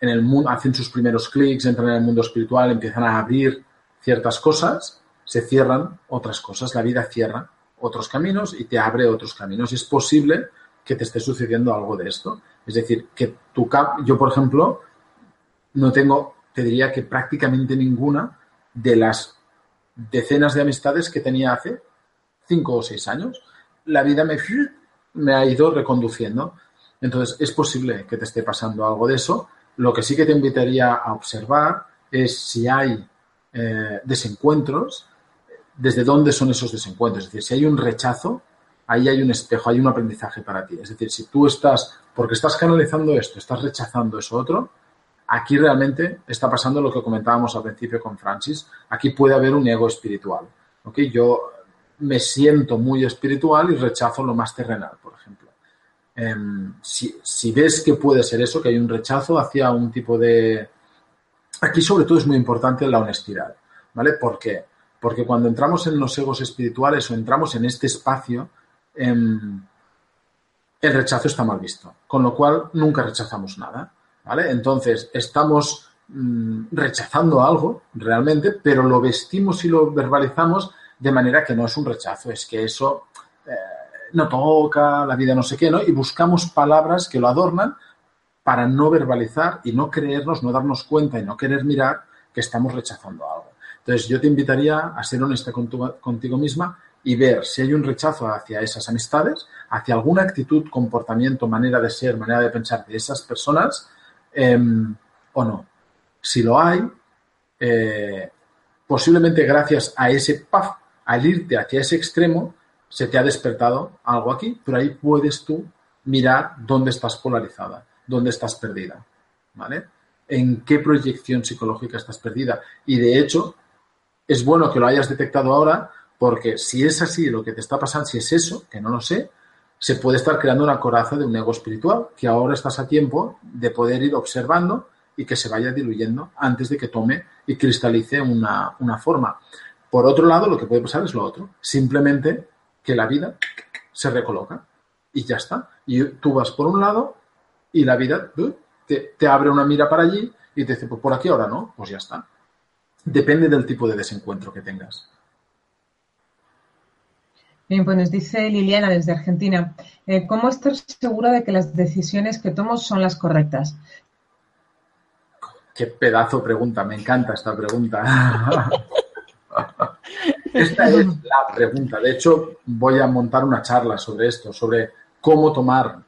en el mundo, hacen sus primeros clics, entran en el mundo espiritual, empiezan a abrir ciertas cosas, se cierran otras cosas, la vida cierra otros caminos y te abre otros caminos. Es posible que te esté sucediendo algo de esto. Es decir, que tu cap, yo por ejemplo, no tengo, te diría que prácticamente ninguna de las decenas de amistades que tenía hace cinco o seis años. La vida me, me ha ido reconduciendo. Entonces, es posible que te esté pasando algo de eso. Lo que sí que te invitaría a observar es si hay eh, desencuentros, desde dónde son esos desencuentros. Es decir, si hay un rechazo, ahí hay un espejo, hay un aprendizaje para ti. Es decir, si tú estás, porque estás canalizando esto, estás rechazando eso otro, aquí realmente está pasando lo que comentábamos al principio con Francis. Aquí puede haber un ego espiritual. ¿ok? Yo me siento muy espiritual y rechazo lo más terrenal, por ejemplo. Em, si, ves que puede ser eso, que hay un rechazo hacia un tipo de... Aquí sobre todo es muy importante la honestidad, ¿vale? ¿Por qué? Porque cuando entramos en los egos espirituales o entramos en este espacio, em, el rechazo está mal visto, con lo cual nunca rechazamos nada, ¿vale? Entonces, estamos mm, rechazando algo realmente, pero lo vestimos y lo verbalizamos de manera que no es un rechazo, es que eso eh, no toca, la vida no sé qué, ¿no? Y buscamos palabras que lo adornan para no verbalizar y no creernos, no darnos cuenta y no querer mirar que estamos rechazando algo. Entonces, yo te invitaría a ser honesta contigo misma y ver si hay un rechazo hacia esas amistades, hacia alguna actitud, comportamiento, manera de ser, manera de pensar de esas personas em, o no. Si lo hay, eh, posiblemente gracias a ese puff al irte hacia ese extremo, se te ha despertado algo aquí, pero ahí puedes tú mirar dónde estás polarizada, dónde estás perdida, ¿vale? En qué proyección psicológica estás perdida. Y de hecho, es bueno que lo hayas detectado ahora, porque si es así lo que te está pasando, si es eso, que no lo sé, se puede estar creando una coraza de un ego espiritual, que ahora estás a tiempo de poder ir observando y que se vaya diluyendo antes de que tome y cristalice una, una forma. Por otro lado, lo que puede pasar es lo otro. Simplemente que la vida se recoloca y ya está. Y tú vas por un lado y la vida uh, te, abre una mira para allí y te dice, pues por aquí ahora no, pues ya está. Depende del tipo de desencuentro que tengas.
Bien, pues nos dice Liliana desde Argentina, eh, ¿cómo estar segura de que las decisiones que tomo son las correctas?
Qué pedazo pregunta, me encanta esta pregunta. Esta es la pregunta. De hecho, voy a montar una charla sobre esto, sobre cómo tomar,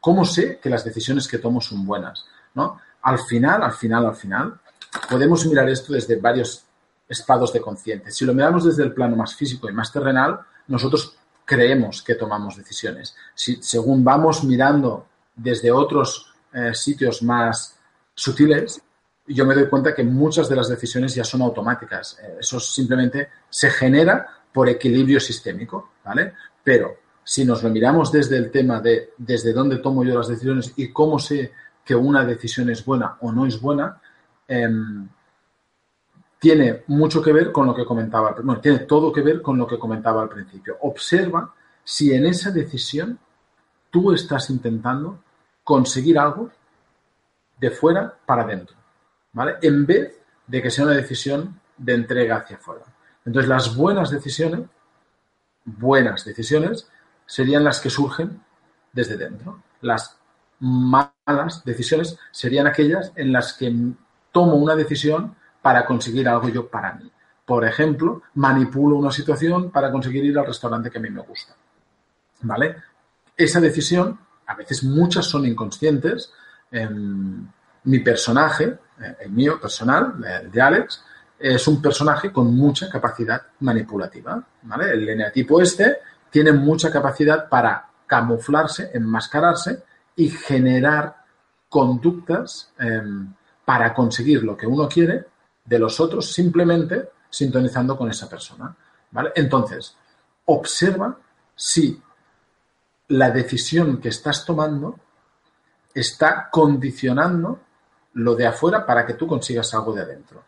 cómo sé que las decisiones que tomo son buenas. ¿no? Al final, al final, al final, podemos mirar esto desde varios estados de conciencia. Si lo miramos desde el plano más físico y más terrenal, nosotros creemos que tomamos decisiones. Si, según vamos mirando desde otros eh, sitios más sutiles, yo me doy cuenta que muchas de las decisiones ya son automáticas. Eh, eso simplemente se genera por equilibrio sistémico, ¿vale? Pero si nos lo miramos desde el tema de desde dónde tomo yo las decisiones y cómo sé que una decisión es buena o no es buena, em, tiene mucho que ver con lo que comentaba, bueno, tiene todo que ver con lo que comentaba al principio. Observa si en esa decisión tú estás intentando conseguir algo de fuera para adentro. En vez de que sea una decisión de entrega hacia afuera. Entonces, las buenas decisiones, buenas decisiones, serían las que surgen desde dentro. Las malas decisiones serían aquellas en las que tomo una decisión para conseguir algo yo para mí. Por ejemplo, manipulo una situación para conseguir ir al restaurante que a mí me gusta. ¿Vale? Esa decisión, a veces muchas son inconscientes. Em, mi personaje eh, el mío personal, de Alex, es un personaje con mucha capacidad manipulativa. ¿vale? El eneatipo este tiene mucha capacidad para camuflarse, enmascararse y generar conductas em, para conseguir lo que uno quiere de los otros simplemente sintonizando con esa persona. ¿vale? Entonces, observa si la decisión que estás tomando está condicionando lo de afuera para que tú consigas algo de adentro.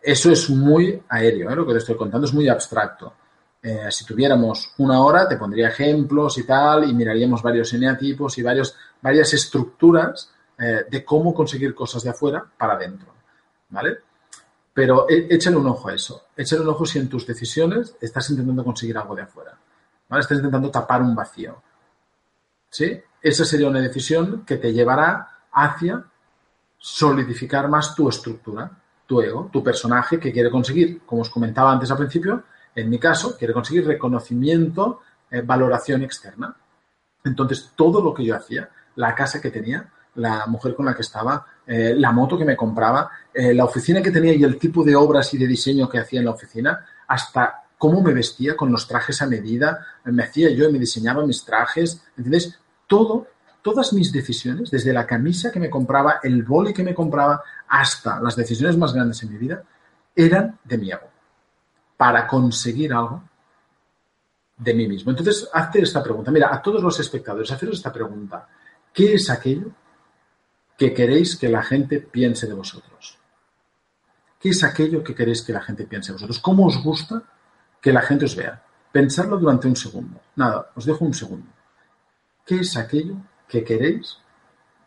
Eso es muy aéreo, ¿eh? lo que te estoy contando es muy abstracto. Eh, si tuviéramos una hora, te pondría ejemplos y tal, y miraríamos varios eneatipos y varios, varias estructuras eh, de cómo conseguir cosas de afuera para adentro. ¿Vale? Pero é- échale un ojo a eso. Échale un ojo si en tus decisiones estás intentando conseguir algo de afuera. Estás intentando tapar un vacío. ¿Sí? Esa sería una decisión que te llevará hacia solidificar más tu estructura, tu ego, tu personaje que quiere conseguir, como os comentaba antes al principio, en mi caso, quiere conseguir reconocimiento, eh, valoración externa. Entonces, todo lo que yo hacía, la casa que tenía, la mujer con la que estaba, eh, la moto que me compraba, eh, la oficina que tenía y el tipo de obras y de diseño que hacía en la oficina, hasta cómo me vestía con los trajes a medida, me hacía yo y me diseñaba mis trajes, ¿entendéis? Todo, todas mis decisiones, desde la camisa que me compraba, el boli que me compraba, hasta las decisiones más grandes en mi vida, eran de mi ego, para conseguir algo de mí mismo. Entonces, hazte esta pregunta. Mira, a todos los espectadores, haceros esta pregunta. ¿Qué es aquello que queréis que la gente piense de vosotros? ¿Qué es aquello que queréis que la gente piense de vosotros? ¿Cómo os gusta que la gente os vea? Pensarlo durante un segundo. Nada, os dejo un segundo. ¿Qué es aquello que queréis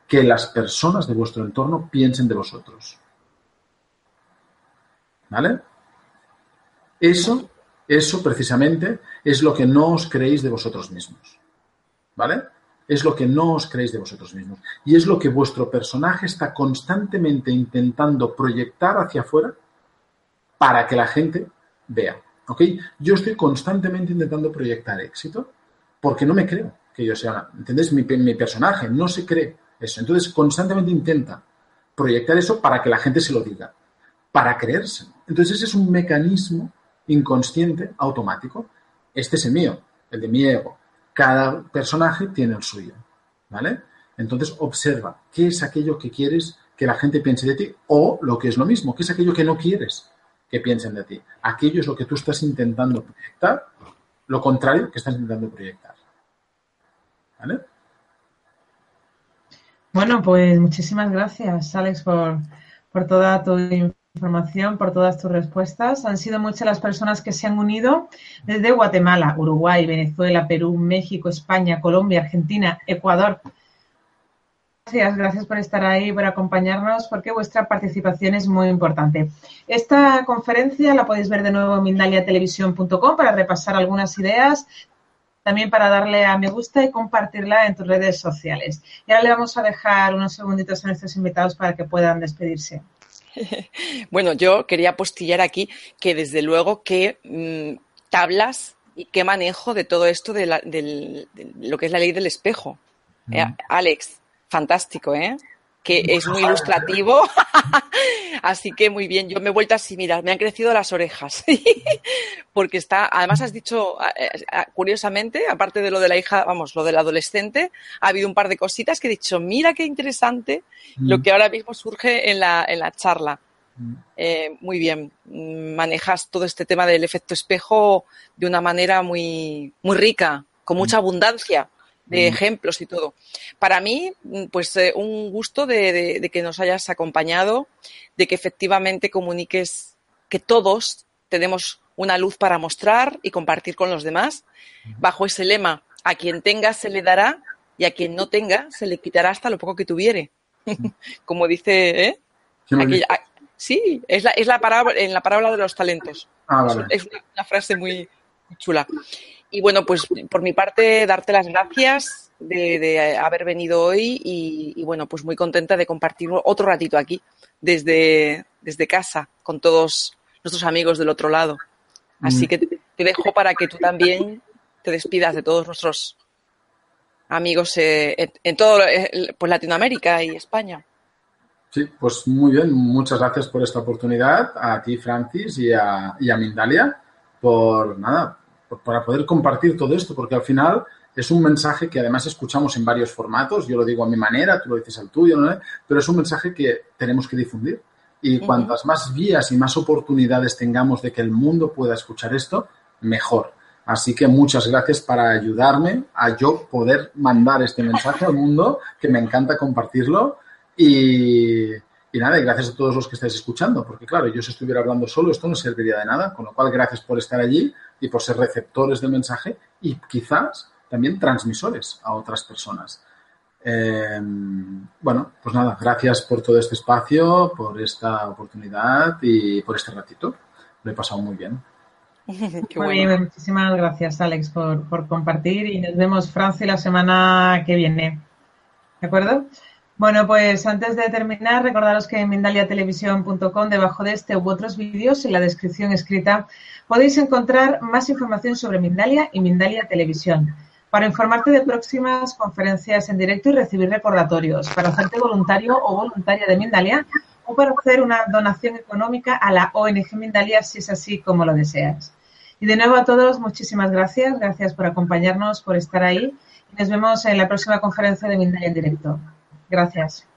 que las personas de vuestro entorno piensen de vosotros? ¿Vale? Eso, eso precisamente es lo que no os creéis de vosotros mismos. ¿Vale? Es lo que no os creéis de vosotros mismos. Y es lo que vuestro personaje está constantemente intentando proyectar hacia afuera para que la gente vea. ¿Ok? Yo estoy constantemente intentando proyectar éxito porque no me creo que yo sea. ¿Entendés? Mi, mi personaje no se cree eso. Entonces, constantemente intenta proyectar eso para que la gente se lo diga, para creerse. Entonces, ese es un mecanismo inconsciente, automático. Este es el mío, el de mi ego. Cada personaje tiene el suyo. ¿Vale? Entonces, observa qué es aquello que quieres que la gente piense de ti o lo que es lo mismo, qué es aquello que no quieres que piensen de ti. Aquello es lo que tú estás intentando proyectar, lo contrario que estás intentando proyectar.
Bueno, pues muchísimas gracias, Alex, por, por toda tu información, por todas tus respuestas. Han sido muchas las personas que se han unido desde Guatemala, Uruguay, Venezuela, Perú, México, España, Colombia, Argentina, Ecuador. Gracias, gracias por estar ahí, por acompañarnos, porque vuestra participación es muy importante. Esta conferencia la podéis ver de nuevo en mindaliatelevisión.com para repasar algunas ideas, también para darle a me gusta y compartirla en tus redes sociales. Y ahora le vamos a dejar unos segunditos a nuestros invitados para que puedan despedirse.
Bueno, yo quería apostillar aquí que desde luego que mmm, tablas y qué manejo de todo esto de, la, de, de, lo que es la ley del espejo. Mm. Eh, Alex, fantástico, ¿eh? Que es muy ilustrativo. así que muy bien. Yo me he vuelto así, mira, me han crecido las orejas. Porque está, además has dicho, eh, curiosamente, aparte de lo de la hija, vamos, lo del adolescente, ha habido un par de cositas que he dicho, mira qué interesante mm. lo que ahora mismo surge en la, en la charla. Mm. Eh, muy bien, manejas todo este tema del efecto espejo de una manera muy, muy rica, con mucha abundancia de ejemplos y todo. Para mí, pues eh, un gusto de, de, de, que nos hayas acompañado, de que efectivamente comuniques que todos tenemos una luz para mostrar y compartir con los demás, bajo ese lema, a quien tenga se le dará y a quien no tenga se le quitará hasta lo poco que tuviere. Como dice, ¿eh? Aquella, a, sí, es la, es la parábola, en la parábola de los talentos.
Ah, vale.
Es una, una frase muy chula. Y bueno, pues por mi parte, darte las gracias de, de haber venido hoy y, y, bueno, pues muy contenta de compartir otro ratito aquí, desde, desde casa, con todos nuestros amigos del otro lado. Así que te, te dejo para que tú también te despidas de todos nuestros amigos eh, en, en, todo pues Latinoamérica y España.
Sí, pues muy bien, muchas gracias por esta oportunidad, a ti Francis y a, y a Mindalia, por nada, para poder compartir todo esto, porque al final es un mensaje que además escuchamos en varios formatos, yo lo digo a mi manera, tú lo dices al tuyo, ¿no? pero es un mensaje que tenemos que difundir. Y cuantas más vías y más oportunidades tengamos de que el mundo pueda escuchar esto, mejor. Así que muchas gracias para ayudarme a yo poder mandar este mensaje al mundo, que me encanta compartirlo. Y, Y nada, y gracias a todos los que estáis escuchando, porque claro, yo si estuviera hablando solo, esto no serviría de nada, con lo cual gracias por estar allí y por ser receptores del mensaje y quizás también transmisores a otras personas. Eh, bueno, pues nada, gracias por todo este espacio, por esta oportunidad y por este ratito. Lo he pasado muy bien.
Qué muy bien, muchísimas gracias Alex por, por compartir y nos vemos Francia la semana que viene. ¿De acuerdo? Bueno, pues antes de terminar, recordaros que en mindaliatelevisión.com, debajo de este u otros vídeos, en la descripción escrita, podéis encontrar más información sobre Mindalia y Mindalia Televisión. Para informarte de próximas conferencias en directo y recibir recordatorios, para hacerte voluntario o voluntaria de Mindalia o para hacer una donación económica a la ONG Mindalia si es así como lo deseas. Y de nuevo a todos, muchísimas gracias. Gracias por acompañarnos, por estar ahí. Y nos vemos en la próxima conferencia de Mindalia en directo. Gracias.